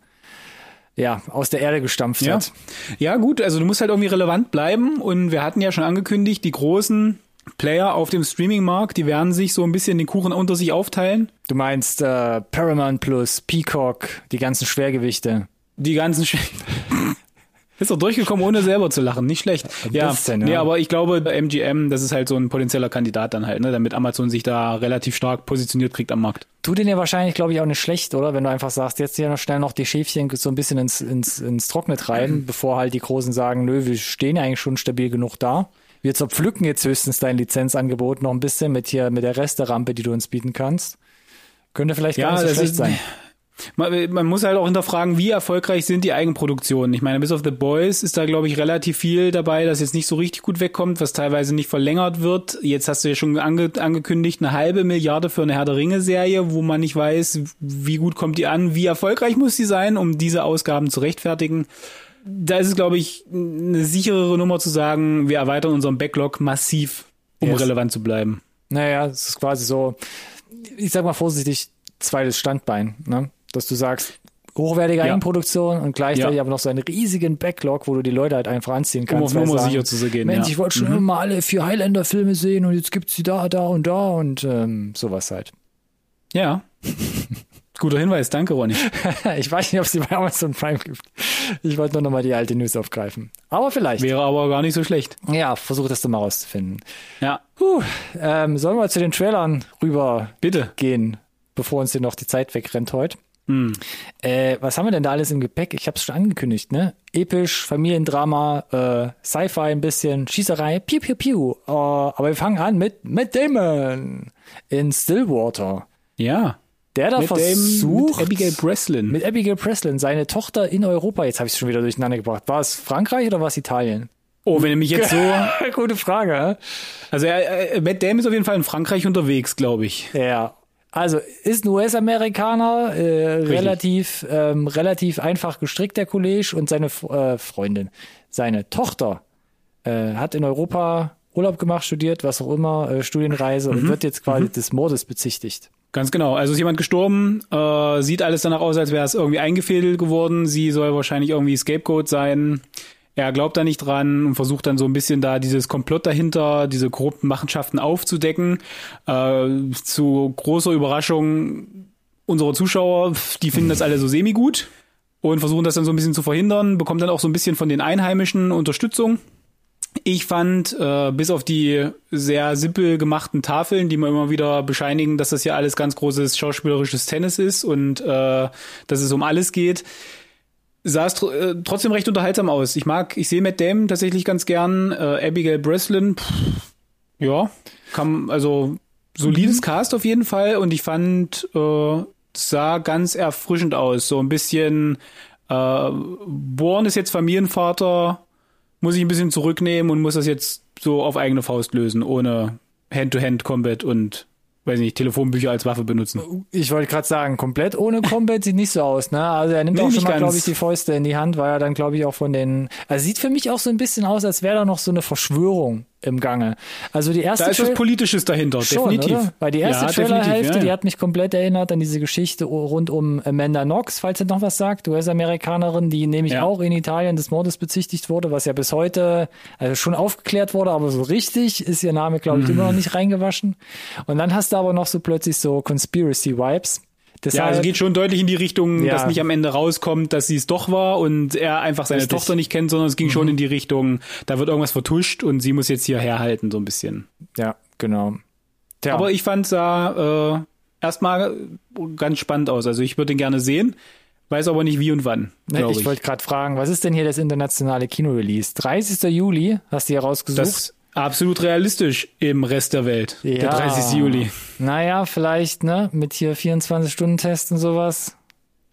ja, aus der Erde gestampft ja. hat. Ja, gut, also du musst halt irgendwie relevant bleiben und wir hatten ja schon angekündigt, die großen Player auf dem Streaming-Markt, die werden sich so ein bisschen den Kuchen unter sich aufteilen. Du meinst äh, Paramount Plus, Peacock, die ganzen Schwergewichte. Die ganzen Schwergewichte. [laughs] Ist doch durchgekommen, ohne selber zu lachen. Nicht schlecht. Ja, bisschen, ja. Nee, aber ich glaube, MGM, das ist halt so ein potenzieller Kandidat dann halt, ne, damit Amazon sich da relativ stark positioniert kriegt am Markt. Tut den ja wahrscheinlich, glaube ich, auch nicht schlecht, oder? Wenn du einfach sagst, jetzt hier noch schnell noch die Schäfchen so ein bisschen ins, ins, ins Trockene treiben, mhm. bevor halt die Großen sagen, nö, wir stehen ja eigentlich schon stabil genug da. Wir zerpflücken jetzt höchstens dein Lizenzangebot noch ein bisschen mit hier, mit der Resterampe, die du uns bieten kannst. Könnte vielleicht ja, gar nicht so schlecht ist, sein. Man, man, muss halt auch hinterfragen, wie erfolgreich sind die Eigenproduktionen. Ich meine, bis auf The Boys ist da, glaube ich, relativ viel dabei, das jetzt nicht so richtig gut wegkommt, was teilweise nicht verlängert wird. Jetzt hast du ja schon ange angekündigt, eine halbe Milliarde für eine Herr der Ringe-Serie, wo man nicht weiß, wie gut kommt die an, wie erfolgreich muss die sein, um diese Ausgaben zu rechtfertigen. Da ist es, glaube ich, eine sicherere Nummer zu sagen, wir erweitern unseren Backlog massiv, um yes. relevant zu bleiben. Naja, es ist quasi so, ich sag mal vorsichtig, zweites Standbein. Ne? Dass du sagst, hochwertige ja. Eigenproduktion und gleichzeitig ja. aber noch so einen riesigen Backlog, wo du die Leute halt einfach anziehen kannst. Um auf Nummer sicher zu gehen. Mensch, ja. ich wollte schon mhm. immer alle vier Highlander-Filme sehen und jetzt gibt's sie da, da und da und ähm, sowas halt. Ja. Guter Hinweis, danke Ronny. [laughs] ich weiß nicht, ob es die bei Amazon Prime gibt. Ich wollte nur noch mal die alte News aufgreifen. Aber vielleicht. Wäre aber gar nicht so schlecht. Ja, versuch das doch mal rauszufinden. Ja. Puh, ähm, sollen wir zu den Trailern rüber Bitte. gehen, bevor uns hier noch die Zeit wegrennt heute? Hm. Äh, was haben wir denn da alles im Gepäck? Ich habe es schon angekündigt, ne? Episch, Familiendrama, äh, Sci-Fi ein bisschen, Schießerei, piu piu piu. Uh, aber wir fangen an mit Matt Damon in Stillwater. Ja. Der da mit versucht, mit Abigail Breslin. Mit Abigail Breslin, seine Tochter in Europa. Jetzt habe ich es schon wieder durcheinander gebracht. War es Frankreich oder war es Italien? Oh, wenn er mich jetzt so. [laughs] Gute Frage. Also, äh, Matt Damon ist auf jeden Fall in Frankreich unterwegs, glaube ich. Ja. Also ist ein US-Amerikaner, äh, relativ, ähm, relativ einfach gestrickt, der Kollege, und seine äh, Freundin, seine Tochter, äh, hat in Europa Urlaub gemacht, studiert, was auch immer, äh, Studienreise mhm. und wird jetzt quasi mhm. des Mordes bezichtigt. Ganz genau. Also ist jemand gestorben, äh, sieht alles danach aus, als wäre es irgendwie eingefädelt geworden. Sie soll wahrscheinlich irgendwie Scapegoat sein er glaubt da nicht dran und versucht dann so ein bisschen da dieses Komplott dahinter, diese korrupten Machenschaften aufzudecken. Äh, zu großer Überraschung unserer Zuschauer, die finden das alle so semi-gut und versuchen das dann so ein bisschen zu verhindern, bekommen dann auch so ein bisschen von den Einheimischen Unterstützung. Ich fand, äh, bis auf die sehr simpel gemachten Tafeln, die mir immer wieder bescheinigen, dass das hier alles ganz großes schauspielerisches Tennis ist und äh, dass es um alles geht, sah es tr äh, trotzdem recht unterhaltsam aus. Ich mag, ich sehe Matt Damon tatsächlich ganz gern. Äh, Abigail Breslin, pff, ja, kam also solides mhm. Cast auf jeden Fall und ich fand, äh, sah ganz erfrischend aus. So ein bisschen, äh, Born ist jetzt Familienvater, muss ich ein bisschen zurücknehmen und muss das jetzt so auf eigene Faust lösen, ohne Hand-to-Hand-Combat und weiß nicht, Telefonbücher als Waffe benutzen. Ich wollte gerade sagen, komplett ohne Combat sieht nicht so aus, ne? Also er nimmt nee, auch schon mal, glaube ich, die Fäuste in die Hand, weil er dann, glaube ich, auch von den. Also sieht für mich auch so ein bisschen aus, als wäre da noch so eine Verschwörung im Gange. Also die erste Da ist was Politisches dahinter, schon, definitiv. Oder? Weil die erste ja, Trailerhälfte, ja, ja. die hat mich komplett erinnert an diese Geschichte rund um Amanda Knox, falls ihr noch was sagt, US-Amerikanerin, die nämlich auch in Italien des Mordes bezichtigt wurde, was ja bis heute also schon aufgeklärt wurde, aber so richtig ist ihr Name, glaube ich, mhm. immer noch nicht reingewaschen. Und dann hast du aber noch so plötzlich so Conspiracy-Vibes Deshalb, ja, also geht schon deutlich in die Richtung, ja. dass nicht am Ende rauskommt, dass sie es doch war und er einfach seine Richtig. Tochter nicht kennt, sondern es ging mhm. schon in die Richtung, da wird irgendwas vertuscht und sie muss jetzt hier herhalten, so ein bisschen. Ja, genau. Tja. Aber ich fand sah äh, erstmal ganz spannend aus. Also ich würde den gerne sehen. Weiß aber nicht wie und wann. Ne, ich, ich. wollte gerade fragen, was ist denn hier das internationale Kino-Release? 30. Juli hast du hier rausgesucht? Das absolut realistisch im Rest der Welt. Ja. Der 30. Juli. Naja, vielleicht, ne? Mit hier 24-Stunden-Test und sowas.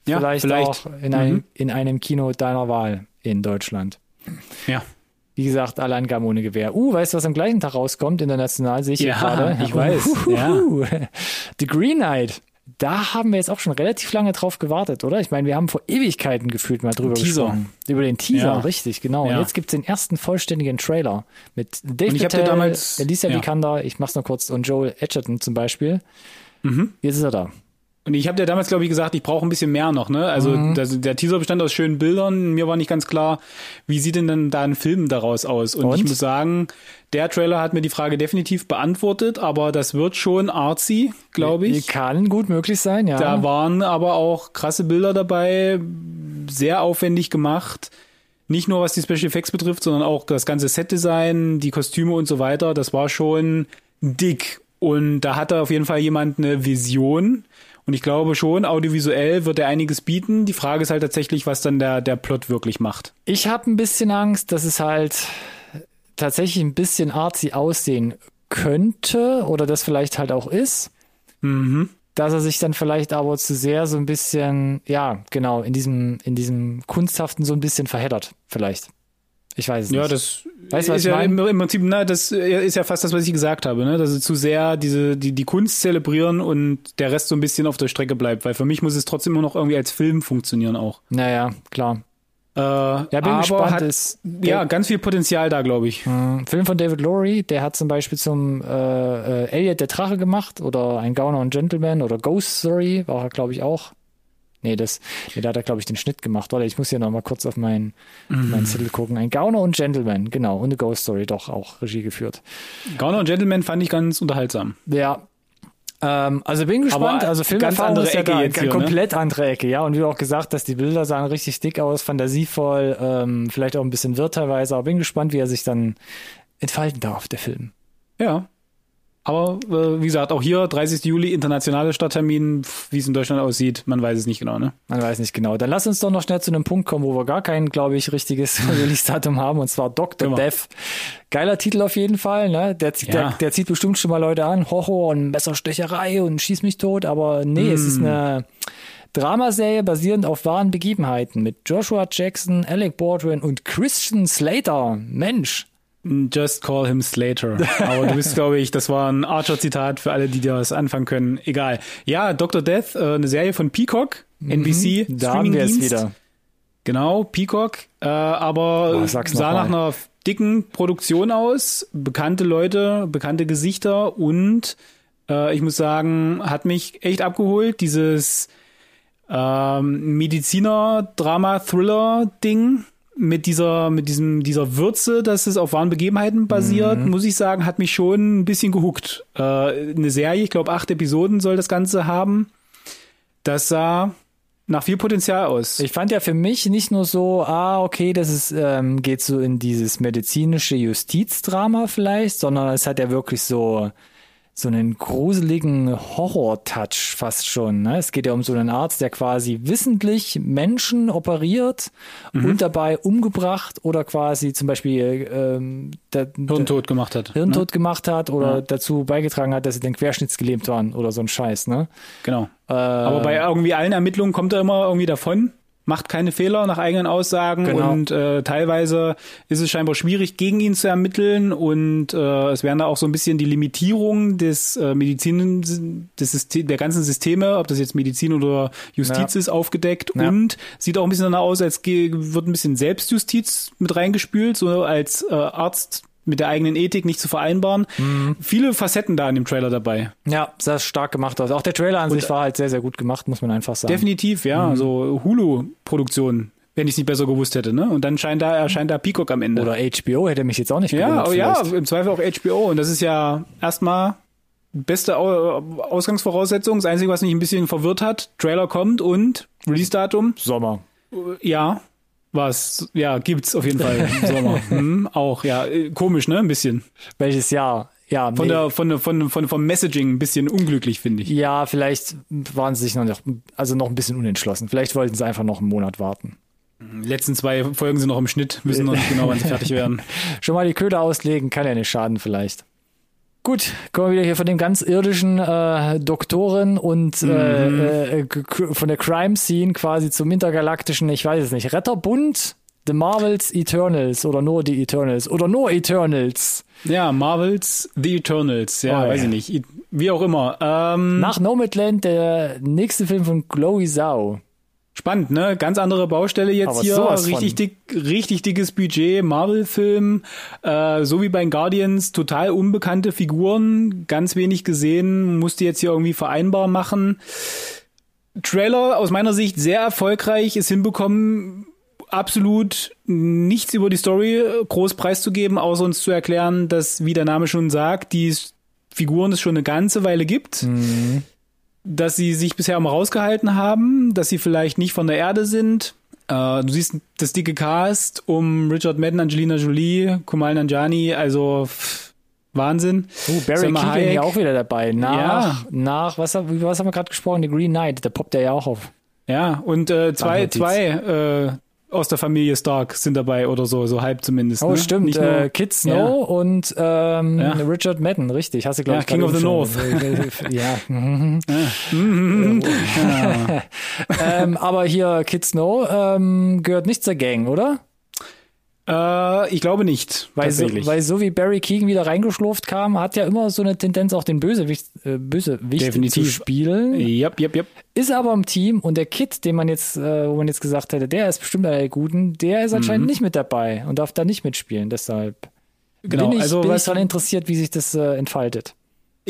Ja, vielleicht, vielleicht. auch in, mhm. einem, in einem Kino deiner Wahl in Deutschland. Ja. Wie gesagt, alle Angaben ohne Gewehr. Uh, weißt du, was am gleichen Tag rauskommt? International sehe ich ja, gerade. ich weiß. Uh, ja. The Green Knight da haben wir jetzt auch schon relativ lange drauf gewartet, oder? Ich meine, wir haben vor Ewigkeiten gefühlt mal drüber Teaser. gesprochen. Über den Teaser, ja. richtig, genau. Ja. Und jetzt gibt's den ersten vollständigen Trailer mit Dave Patel, damals, Alicia ja. Vikander, ich mach's noch kurz, und Joel Edgerton zum Beispiel. Mhm. Jetzt ist er da. Und ich habe dir damals, glaube ich, gesagt, ich brauche ein bisschen mehr noch. Ne? Also mhm. das, der Teaser bestand aus schönen Bildern. Mir war nicht ganz klar, wie sieht denn dann da ein Film daraus aus? Und, Und, ich muss sagen, der Trailer hat mir die Frage definitiv beantwortet, aber das wird schon artsy, glaube ich. Kann gut möglich sein, ja. Da waren aber auch krasse Bilder dabei, sehr aufwendig gemacht. Nicht nur was die Special Effects betrifft, sondern auch das ganze Setdesign, die Kostüme und so weiter. Das war schon dick. Und da hatte auf jeden Fall jemand eine Vision und ich glaube schon, audiovisuell wird er einiges bieten. Die Frage ist halt tatsächlich, was dann der, der Plot wirklich macht. Ich habe ein bisschen Angst, dass es halt tatsächlich ein bisschen artsy aussehen könnte oder das vielleicht halt auch ist. Mhm. Dass er sich dann vielleicht aber zu sehr so ein bisschen, ja, genau, in diesem, in diesem Kunsthaften so ein bisschen verheddert, vielleicht. Ich weiß es ja, nicht. Ja, das weißt, ist ja im, im, Prinzip, na, das ist ja fast das, was ich gesagt habe, ne? Dass sie zu sehr diese, die, die Kunst zelebrieren und der Rest so ein bisschen auf der Strecke bleibt, weil für mich muss es trotzdem immer noch irgendwie als Film funktionieren auch. Naja, klar. Äh, ja, bin aber gespannt. Hat, ist, ja, ganz viel Potenzial da, glaube ich. Mh, Film von David Lowry, der hat zum Beispiel zum äh, äh, Elliot der Drache gemacht oder ein Gauner und Gentleman oder Ghost Story, war er, glaube ich, auch. Nee, das, nee, da hat er, glaube ich, den Schnitt gemacht. Warte, ich muss hier noch mal kurz auf meinen, mm. meinen Zettel gucken. Ein Gauner und Gentleman, genau. Und eine Ghost Story, doch, auch Regie geführt. Gauner und Gentleman fand ich ganz unterhaltsam. Ja. Ähm, also bin gespannt. Aber also Filmerfahrung ganz andere Ecke ja jetzt hier, komplett ne? andere Ecke, ja. Und wie auch gesagt hast, die Bilder sahen richtig dick aus, fantasievoll, ähm, vielleicht auch ein bisschen wirr teilweise. Aber bin gespannt, wie er sich dann entfalten darf, der Film. Ja, aber äh, wie gesagt, auch hier 30. Juli internationale Stadttermin, wie es in Deutschland aussieht, man weiß es nicht genau, ne? Man weiß nicht genau. Dann lass uns doch noch schnell zu einem Punkt kommen, wo wir gar kein, glaube ich, richtiges [laughs] Release-Datum haben, und zwar Dr. Immer. Death. Geiler Titel auf jeden Fall, ne? Der, ja. der, der zieht bestimmt schon mal Leute an, Horror und Messerstecherei und schieß mich tot, aber nee, mm. es ist hm. eine Dramaserie basierend auf wahren Begebenheiten mit Joshua Jackson, Alec Baldwin und Christian Slater. Mensch, Just call him Slater. Aber du bist, glaube ich, das war ein Archer-Zitat für alle, die das anfangen können. Egal. Ja, Dr. Death, äh, eine Serie von Peacock, NBC, mhm, da haben wir es wieder. Genau, Peacock, äh, aber oh, sah nach einer dicken Produktion aus, bekannte Leute, bekannte Gesichter und äh, ich muss sagen, hat mich echt abgeholt, dieses ähm, Mediziner-Drama-Thriller-Ding mit dieser, mit diesem, dieser Würze, dass es auf wahren Begebenheiten basiert, mhm. muss ich sagen, hat mich schon ein bisschen gehuckt. Äh, eine Serie, ich glaube, acht Episoden soll das Ganze haben. Das sah nach viel Potenzial aus. Ich fand ja für mich nicht nur so, ah, okay, das ist, ähm, geht so in dieses medizinische Justizdrama vielleicht, sondern es hat ja wirklich so so einen gruseligen Horror-Touch fast schon. Ne? Es geht ja um so einen Arzt, der quasi wissentlich Menschen operiert mhm. und dabei umgebracht oder quasi zum Beispiel ähm, der, Hirntod gemacht hat. Hirntod ne? gemacht hat oder ja. dazu beigetragen hat, dass sie den Querschnittsgelähmt waren oder so ein Scheiß. Ne? Genau. Äh, Aber bei irgendwie allen Ermittlungen kommt er immer irgendwie davon macht keine Fehler nach eigenen Aussagen genau. und äh, teilweise ist es scheinbar schwierig, gegen ihn zu ermitteln und äh, es werden da auch so ein bisschen die Limitierungen des äh, Medizin, des System, der ganzen Systeme, ob das jetzt Medizin oder Justiz ja. ist, aufgedeckt ja. und sieht auch ein bisschen danach aus, als wird ein bisschen Selbstjustiz mit reingespült, so als äh, Arzt mit der eigenen Ethik nicht zu vereinbaren. Mhm. Viele Facetten da in dem Trailer dabei. Ja, sehr stark gemacht aus. Auch der Trailer an Und sich war halt sehr, sehr gut gemacht, muss man einfach sagen. Definitiv, ja. Mhm. So Hulu-Produktion wenn ich es nicht besser gewusst hätte, ne? Und dann scheint da, erscheint da Peacock am Ende. Oder HBO hätte mich jetzt auch nicht gewundert. Ja, oh, ja, im Zweifel auch HBO. Und das ist ja erstmal beste Ausgangsvoraussetzung. Das Einzige, was mich ein bisschen verwirrt hat, Trailer kommt und Release-Datum. Sommer. Ja, was, ja, gibt's auf jeden Fall im Sommer. [laughs] hm, auch, ja, äh, komisch, ne? Ein bisschen. Welches Jahr? Ja, Von nee. der, von der, von, von, vom Messaging ein bisschen unglücklich, finde ich. Ja, vielleicht waren sie sich noch, nicht, also noch ein bisschen unentschlossen. Vielleicht wollten sie einfach noch einen Monat warten. Die letzten zwei Folgen sind noch im Schnitt, wissen noch nicht genau, wann sie fertig werden. [laughs] Schon mal die Köder auslegen, kann ja nicht schaden vielleicht. Gut, kommen wir wieder hier von dem ganz irdischen äh, Doktoren und äh, äh, k- von der Crime Scene quasi zum intergalaktischen, ich weiß es nicht, Retterbund, The Marvels Eternals oder nur die Eternals oder nur Eternals. Ja, Marvels The Eternals, ja, Oh, weiß ja. ich nicht. Wie auch immer. Ähm, Nach Nomadland der nächste Film von Chloe Zhao. Spannend, ne? Ganz andere Baustelle jetzt Aber hier. Richtig dick, richtig dickes Budget, Marvel-Film, äh, so wie bei den Guardians, total unbekannte Figuren, ganz wenig gesehen, musste jetzt hier irgendwie vereinbar machen. Trailer aus meiner Sicht sehr erfolgreich, ist hinbekommen, absolut nichts über die Story groß preiszugeben, außer uns zu erklären, dass, wie der Name schon sagt, die Figuren es schon eine ganze Weile gibt dass sie sich bisher immer rausgehalten haben, dass sie vielleicht nicht von der Erde sind. Äh, du siehst das dicke Cast um Richard Madden, Angelina Jolie, Kumal Nanjiani, also pff, Wahnsinn. Oh, Barry Keegan Hayek. ja auch wieder dabei. Nach, Ja. nach was, was haben wir gerade gesprochen? The Green Knight, da poppt der ja auch auf. Ja, und äh, zwei, zwei äh, aus der Familie Stark sind dabei oder so, so halb zumindest. Oh, ne? stimmt. Nicht nur, äh, Kid Snow und ähm, Ja. Richard Madden, richtig. Hast du, glaube Ja, ich, King of the schon- ja. mhm. [laughs] [laughs] ähm, aber hier Kid Snow ähm, gehört nicht zur Gang, oder? Äh, ich glaube nicht. Weil so, weil so wie Barry Keegan wieder reingeschlurft kam, hat ja immer so eine Tendenz, auch den Bösewicht, äh, Bösewicht Definitiv. zu spielen. Yep, yep, yep. Ist aber im Team und der Kid, den man jetzt, äh, wo man jetzt gesagt hätte, der ist bestimmt einer der Guten, der ist anscheinend nicht mit dabei und darf da nicht mitspielen. Deshalb Mhm. Genau, bin ich, also bin ich was- daran interessiert, wie sich das äh, entfaltet.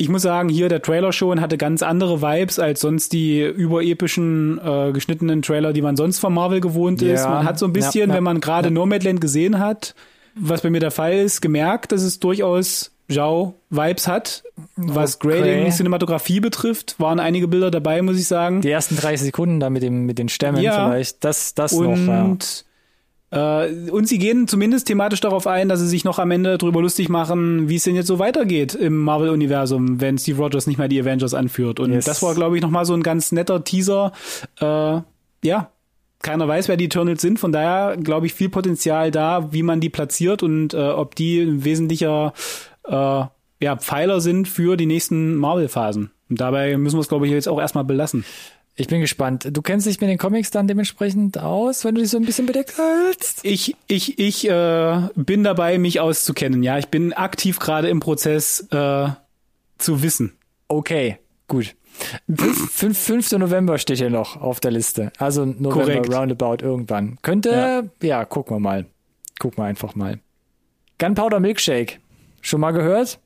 Ich muss sagen, hier der Trailer schon hatte ganz andere Vibes als sonst die überepischen äh, geschnittenen Trailer, die man sonst von Marvel gewohnt ist. Ja, Man hat so ein bisschen, ja, ja, wenn man gerade Nomadland gesehen hat, was bei mir der Fall ist, gemerkt, dass es durchaus Zhao Vibes hat. Was Okay. Grading, Cinematografie betrifft, waren einige Bilder dabei, muss ich sagen. Die ersten 30 Sekunden da mit, dem, mit den Stämmen Ja. vielleicht, das, das noch. Ja. Und äh, und sie gehen zumindest thematisch darauf ein, dass sie sich noch am Ende drüber lustig machen, wie es denn jetzt so weitergeht im Marvel-Universum, wenn Steve Rogers nicht mehr die Avengers anführt. Und Yes. das war, glaube ich, nochmal so ein ganz netter Teaser. Äh, ja, keiner weiß, wer die Eternals sind. Von daher, glaube ich, viel Potenzial da, wie man die platziert und äh, ob die ein wesentlicher äh, ja, Pfeiler sind für die nächsten Marvel-Phasen. Und dabei müssen wir es, glaube ich, jetzt auch erstmal belassen. Ich bin gespannt. Du kennst dich mit den Comics dann dementsprechend aus, wenn du dich so ein bisschen bedeckt hältst? Ich, ich, ich äh, bin dabei, mich auszukennen. Ja, ich bin aktiv gerade im Prozess äh, zu wissen. Okay, gut. Fünf, fünf, 5. November steht hier noch auf der Liste. Also November Korrekt. roundabout irgendwann. Könnte, ja. gucken wir mal. Gucken wir einfach mal. Gunpowder Milkshake. Schon mal gehört?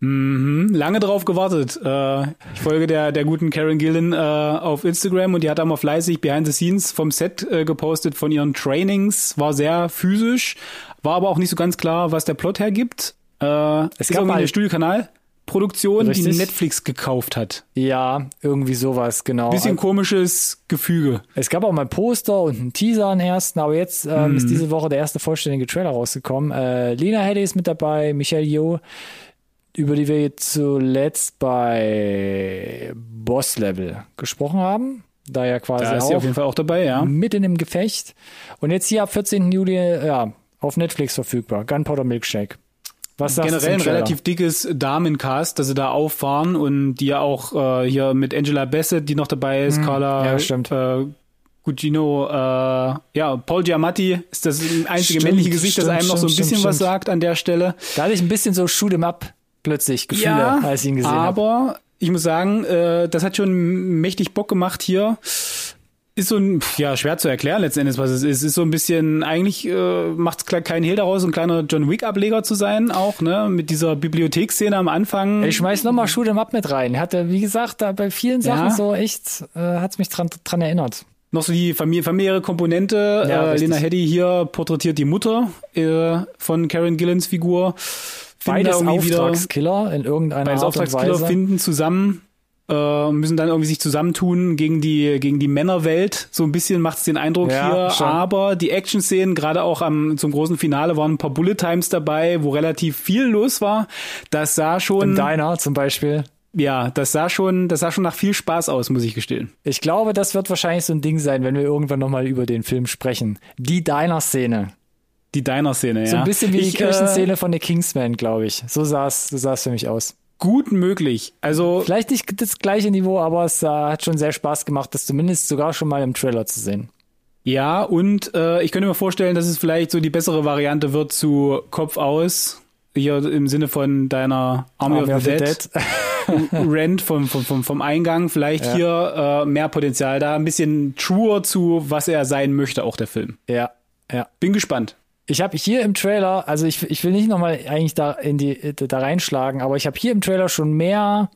Mhm, lange drauf gewartet. Äh, ich folge der, der guten Karen Gillen äh, auf Instagram und die hat einmal fleißig Behind the Scenes vom Set äh, gepostet von ihren Trainings. War sehr physisch, war aber auch nicht so ganz klar, was der Plot hergibt. Äh, es gab mal- eine Studiokanal-Produktion, die Richtig. Netflix gekauft hat. Ja, irgendwie sowas, genau. Bisschen komisches Gefüge. Es gab auch mal ein Poster und einen Teaser, einen ersten, aber jetzt ähm, Mhm. ist diese Woche der erste vollständige Trailer rausgekommen. Äh, Lena Headey ist mit dabei, Michelle Yeoh, über die wir zuletzt bei Boss Level gesprochen haben. Da ja quasi Da ist sie auch auf jeden Fall auch dabei, ja. mitten im Gefecht. Und jetzt hier ab 14. Juli ja, auf Netflix verfügbar. Gunpowder Milkshake. Was sagst generell ein relativ dickes Damencast, dass sie da auffahren und die ja auch äh, hier mit Angela Bassett, die noch dabei ist, Carla Hm, ja, stimmt. Äh, Gugino, äh, ja, Paul Giamatti ist das einzige Stimmt, männliche Gesicht, das stimmt, einem noch so ein bisschen was sagt an der Stelle. Da hatte ich ein bisschen so Shoot 'em up plötzlich Gefühle, als ich ihn gesehen habe. aber ich muss sagen, äh, das hat schon mächtig Bock gemacht hier. Ist so ein, ja, schwer zu erklären letzten Endes, was es ist. Ist so ein bisschen, eigentlich äh, macht es keinen Hehl daraus, ein kleiner John Wick-Ableger zu sein, auch, ne, mit dieser Bibliotheksszene am Anfang. Ich schmeiß nochmal Shoot 'em up mit rein. Hatte, wie gesagt, da bei vielen Sachen Ja. so echt, äh, hat's mich dran, dran erinnert. Noch so die Familie, familiäre Komponente. Ja, äh. Lena Headey hier porträtiert die Mutter äh, von Karen Gillens Figur. Beides Auftragskiller in irgendeiner Beides Art und Auftragskiller Weise. finden zusammen. äh, müssen dann irgendwie sich zusammentun gegen die gegen die Männerwelt. So ein bisschen macht es den Eindruck Ja, hier. schon. Aber die Action-Szenen, gerade auch am zum großen Finale, waren ein paar Bullet Times dabei, wo relativ viel los war. Das sah schon, Im Diner zum Beispiel. ja, das sah schon, das sah schon nach viel Spaß aus, muss ich gestehen. Ich glaube, das wird wahrscheinlich so ein Ding sein, wenn wir irgendwann nochmal über den Film sprechen. Die Diner-Szene. Die Diner-Szene, ja. So ein bisschen wie ich, die Kirchenszene von der Kingsman, glaube ich. So sah es so sah's für mich aus. Äh, gut möglich. Also Vielleicht nicht das gleiche Niveau, aber es äh, hat schon sehr Spaß gemacht, das zumindest sogar schon mal im Trailer zu sehen. Ja, und äh, ich könnte mir vorstellen, dass es vielleicht so die bessere Variante wird zu Kopf aus. Hier im Sinne von deiner Army, of the Dead, [laughs] Rent vom, vom, vom, vom Eingang. Vielleicht Ja. hier äh, mehr Potenzial da. Ein bisschen truer zu, was er sein möchte, auch der Film. ja, ja. Bin gespannt. Ich habe hier im Trailer, also ich, ich will nicht nochmal eigentlich da in die da reinschlagen, aber ich habe hier im Trailer schon mehr,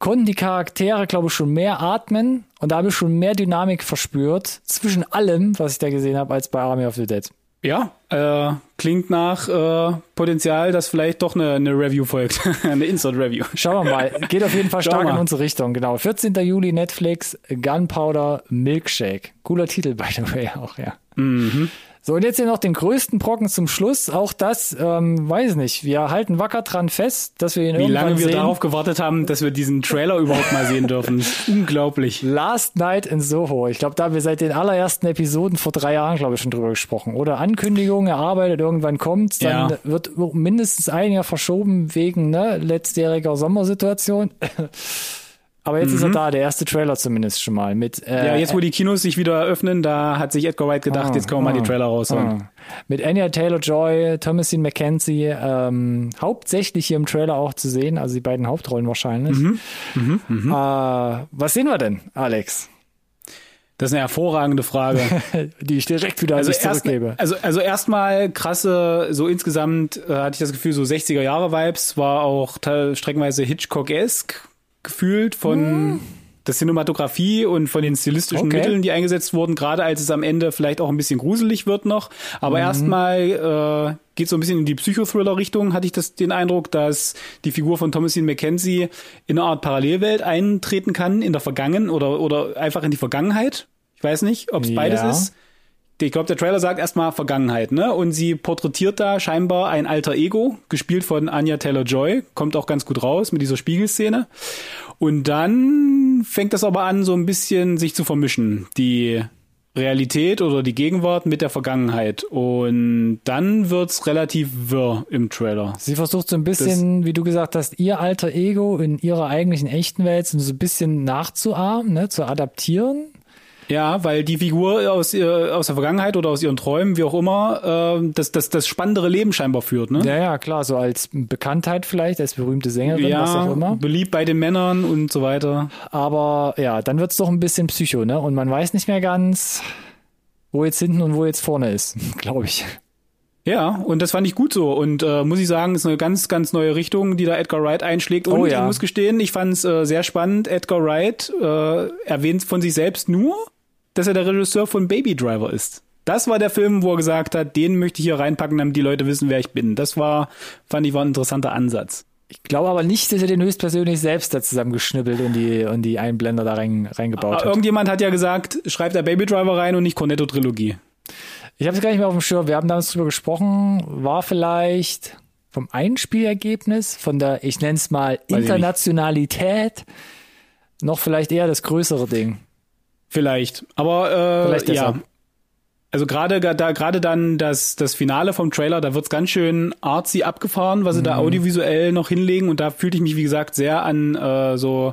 konnten die Charaktere, glaube ich, schon mehr atmen und da habe ich schon mehr Dynamik verspürt zwischen allem, was ich da gesehen habe, als bei Army of the Dead. Ja, äh, klingt nach äh, Potenzial, dass vielleicht doch eine, eine Review folgt. [laughs] eine Insert-Review. Schauen wir mal. Geht auf jeden Fall [laughs] stark in unsere Richtung. Genau. 14. Juli Netflix, Gunpowder Milkshake. Cooler Titel, by the way, auch, ja. Mhm. So, und jetzt hier noch den größten Brocken zum Schluss. Auch das, ähm, weiß nicht. Wir halten wacker dran fest, dass wir ihn Wie irgendwann lange wir sehen. darauf gewartet haben, dass wir diesen Trailer überhaupt mal sehen dürfen. [laughs] Unglaublich. Last Night in Soho. Ich glaube, da haben wir seit den allerersten Episoden vor drei Jahren, glaube ich, schon drüber gesprochen. Oder Ankündigung, erarbeitet, irgendwann kommt's, dann Ja. wird mindestens ein Jahr verschoben wegen ne, letztjähriger Sommersituation. [laughs] Aber jetzt ist er da, der erste Trailer zumindest schon mal. Mit, äh, Mhm. Ja, jetzt wo die Kinos sich wieder öffnen, da hat sich Edgar Wright gedacht, Ah, jetzt können wir mal ah, die Trailer raushauen. Ah. Mit Anya Taylor-Joy, Thomasin McKenzie, ähm, hauptsächlich hier im Trailer auch zu sehen, also die beiden Hauptrollen wahrscheinlich. Mhm. Äh, was sehen wir denn, Alex? Das ist eine hervorragende Frage. [laughs] Die ich direkt wieder Also dich erst, zurückgebe. also, also erstmal krasse, so insgesamt äh, hatte ich das Gefühl, so 60er Jahre Vibes, war auch streckenweise Hitchcock-esque gefühlt von der Cinematografie und von den stilistischen Hm. Okay. Mitteln, die eingesetzt wurden, gerade als es am Ende vielleicht auch ein bisschen gruselig wird noch. Aber Mhm. erstmal äh, geht so ein bisschen in die Psychothriller-Richtung, hatte ich das den Eindruck, dass die Figur von Thomasin McKenzie in eine Art Parallelwelt eintreten kann, in der Vergangen oder, oder einfach in die Vergangenheit. Ich weiß nicht, ob es beides Ja. ist. Ich glaube, der Trailer sagt erstmal Vergangenheit, ne? Und sie porträtiert da scheinbar ein alter Ego, gespielt von Anya Taylor-Joy, kommt auch ganz gut raus mit dieser Spiegelszene. Und dann fängt das aber an, so ein bisschen sich zu vermischen. Die Realität oder die Gegenwart mit der Vergangenheit. Und dann wird's relativ wirr im Trailer. Sie versucht so ein bisschen, wie du gesagt hast, ihr alter Ego in ihrer eigentlichen echten Welt so ein bisschen nachzuahmen, ne, zu adaptieren. Ja, weil die Figur aus, ihr, aus der Vergangenheit oder aus ihren Träumen, wie auch immer, äh, das, das, das spannendere Leben scheinbar führt, ne? Ja, ja, klar, so als Bekanntheit vielleicht, als berühmte Sängerin, was auch immer. beliebt bei den Männern und so weiter. Aber ja, dann wird's doch ein bisschen psycho, ne? Und man weiß nicht mehr ganz, wo jetzt hinten und wo jetzt vorne ist, [laughs] glaube ich. Ja, und das fand ich gut so. Und äh, muss ich sagen, ist eine ganz, ganz neue Richtung, die da Edgar Wright einschlägt. Und Oh ja. ich muss gestehen, ich fand es äh, sehr spannend. Edgar Wright äh, erwähnt von sich selbst nur, dass er der Regisseur von Baby Driver ist. Das war der Film, wo er gesagt hat, den möchte ich hier reinpacken, damit die Leute wissen, wer ich bin. Das war, fand ich, war ein interessanter Ansatz. Ich glaube aber nicht, dass er den höchstpersönlich selbst da zusammengeschnibbelt und die, und die Einblender da rein, reingebaut Aber hat. irgendjemand hat ja gesagt, schreibt der Baby Driver rein und nicht Cornetto-Trilogie. Ich habe es gar nicht mehr auf dem Schirm. Wir haben damals drüber gesprochen. War vielleicht vom Einspielergebnis, von der, ich nenne es mal. Internationalität, noch vielleicht eher das größere Ding. Vielleicht. Aber äh, Vielleicht ja. Also gerade da gerade dann das das Finale vom Trailer, da wird's ganz schön artsy abgefahren, was sie Mhm. da audiovisuell noch hinlegen und da fühlte ich mich wie gesagt sehr an äh, so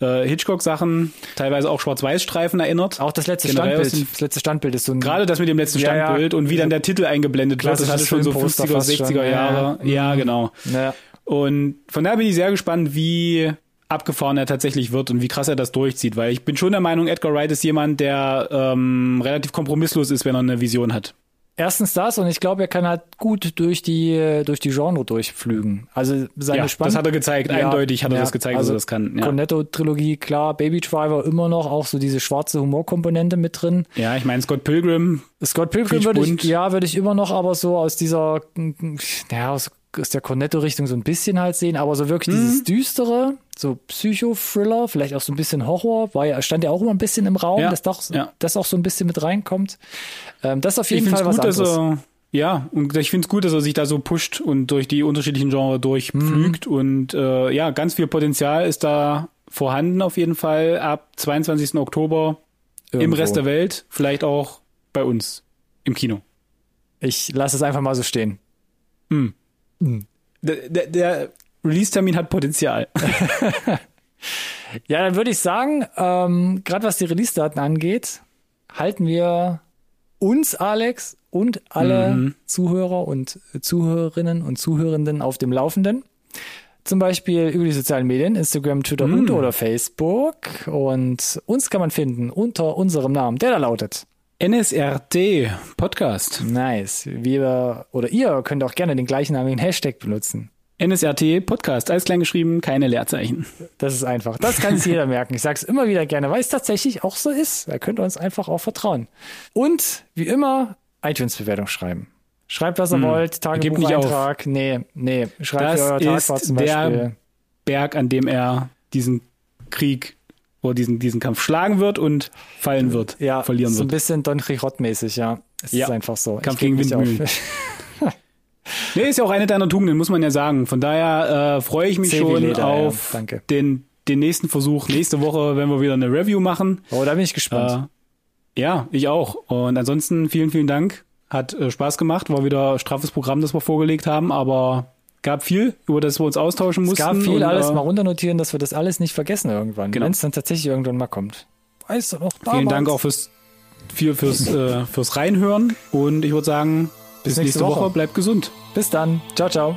äh, Hitchcock Sachen, teilweise auch Schwarz-Weiß-Streifen erinnert. Auch das letzte Generell Standbild. Das letzte Standbild ist so ein. Gerade das mit dem letzten Ja, ja. Standbild und wie dann der Titel eingeblendet wird, das hatte schon so Filmposter 50er, fast 60er schon, ja, Jahre. ja. Ja, genau. Ja. Und von daher bin ich sehr gespannt, wie abgefahren er tatsächlich wird und wie krass er das durchzieht, weil ich bin schon der Meinung, Edgar Wright ist jemand, der ähm, relativ kompromisslos ist, wenn er eine Vision hat. Erstens das und ich glaube, er kann halt gut durch die durch die Genre durchflügen. Also seine Ja, Spann das hat er gezeigt. Eindeutig hat er das gezeigt, dass also er das kann, ja. Cornetto-Trilogie, klar, Baby Driver immer noch auch so diese schwarze Humorkomponente mit drin. Ja, ich meine, Scott Pilgrim, Scott Pilgrim würde ich, ja, würde ich immer noch aber so aus dieser, ja, aus aus der Cornetto-Richtung so ein bisschen halt sehen, aber so wirklich dieses Mhm. düstere, so Psycho-Thriller, vielleicht auch so ein bisschen Horror, war ja, stand ja auch immer ein bisschen im Raum, Ja, dass doch, ja. das auch so ein bisschen mit reinkommt. Ähm, das ist auf Ich jeden finde Fall was gut, anderes. er, ja, und ich finde es gut, dass er sich da so pusht und durch die unterschiedlichen Genres Mhm. durchpflügt und äh, ja, ganz viel Potenzial ist da vorhanden auf jeden Fall ab 22. Oktober im Irgendwo. Rest der Welt, vielleicht auch bei uns im Kino. Ich lasse es einfach mal so stehen. Der, der, der Release-Termin hat Potenzial. [laughs] [laughs] Ja, dann würde ich sagen, ähm, gerade was die Release-Daten angeht, halten wir uns, Alex, und alle Mhm. Zuhörer und Zuhörerinnen und Zuhörenden auf dem Laufenden. Zum Beispiel über die sozialen Medien, Instagram, Twitter Mhm. und oder Facebook. Und uns kann man finden unter unserem Namen, der da lautet. NSRT Podcast. Nice. Wir oder ihr könnt auch gerne den gleichnamigen Hashtag benutzen. NSRT Podcast, alles klein geschrieben, keine Leerzeichen. Das ist einfach. Das kann sich jeder merken. Ich sage es immer wieder gerne, weil es tatsächlich auch so ist. Da könnt ihr uns einfach auch vertrauen. Und wie immer, iTunes-Bewertung schreiben. Schreibt, was ihr wollt. Gebt nicht auf. Tagebucheintrag. Nee, nee. Schreibt, Das wie euer Tag ist war zum der- Beispiel. Berg, an dem er diesen Krieg oder diesen, diesen Kampf schlagen wird und fallen wird, Ja, verlieren so ein wird. bisschen Don Quixote-mäßig, ja. Es Ja. ist einfach so. Kampf gegen Windmühlen. [laughs] Nee, ist ja auch eine deiner Tugenden, muss man ja sagen. Von daher äh, freue ich mich Zäh schon Leder, ja. auf Danke. den, den nächsten Versuch nächste Woche, wenn wir wieder eine Review machen. Oh, da bin ich gespannt. Äh, ja, ich auch. Und ansonsten vielen, vielen Dank. Hat äh, Spaß gemacht. War wieder straffes Programm, das wir vorgelegt haben, aber gab viel, über das wir uns austauschen es mussten. gab viel und, alles äh, mal runternotieren, dass wir das alles nicht vergessen irgendwann. Genau. Wenn es dann tatsächlich irgendwann mal kommt. Weißt du noch, Vielen damals. Dank auch fürs, viel fürs, äh, fürs Reinhören. Und ich würde sagen, bis, nächste, Woche. Woche. Bleibt gesund. Bis dann. Ciao, ciao.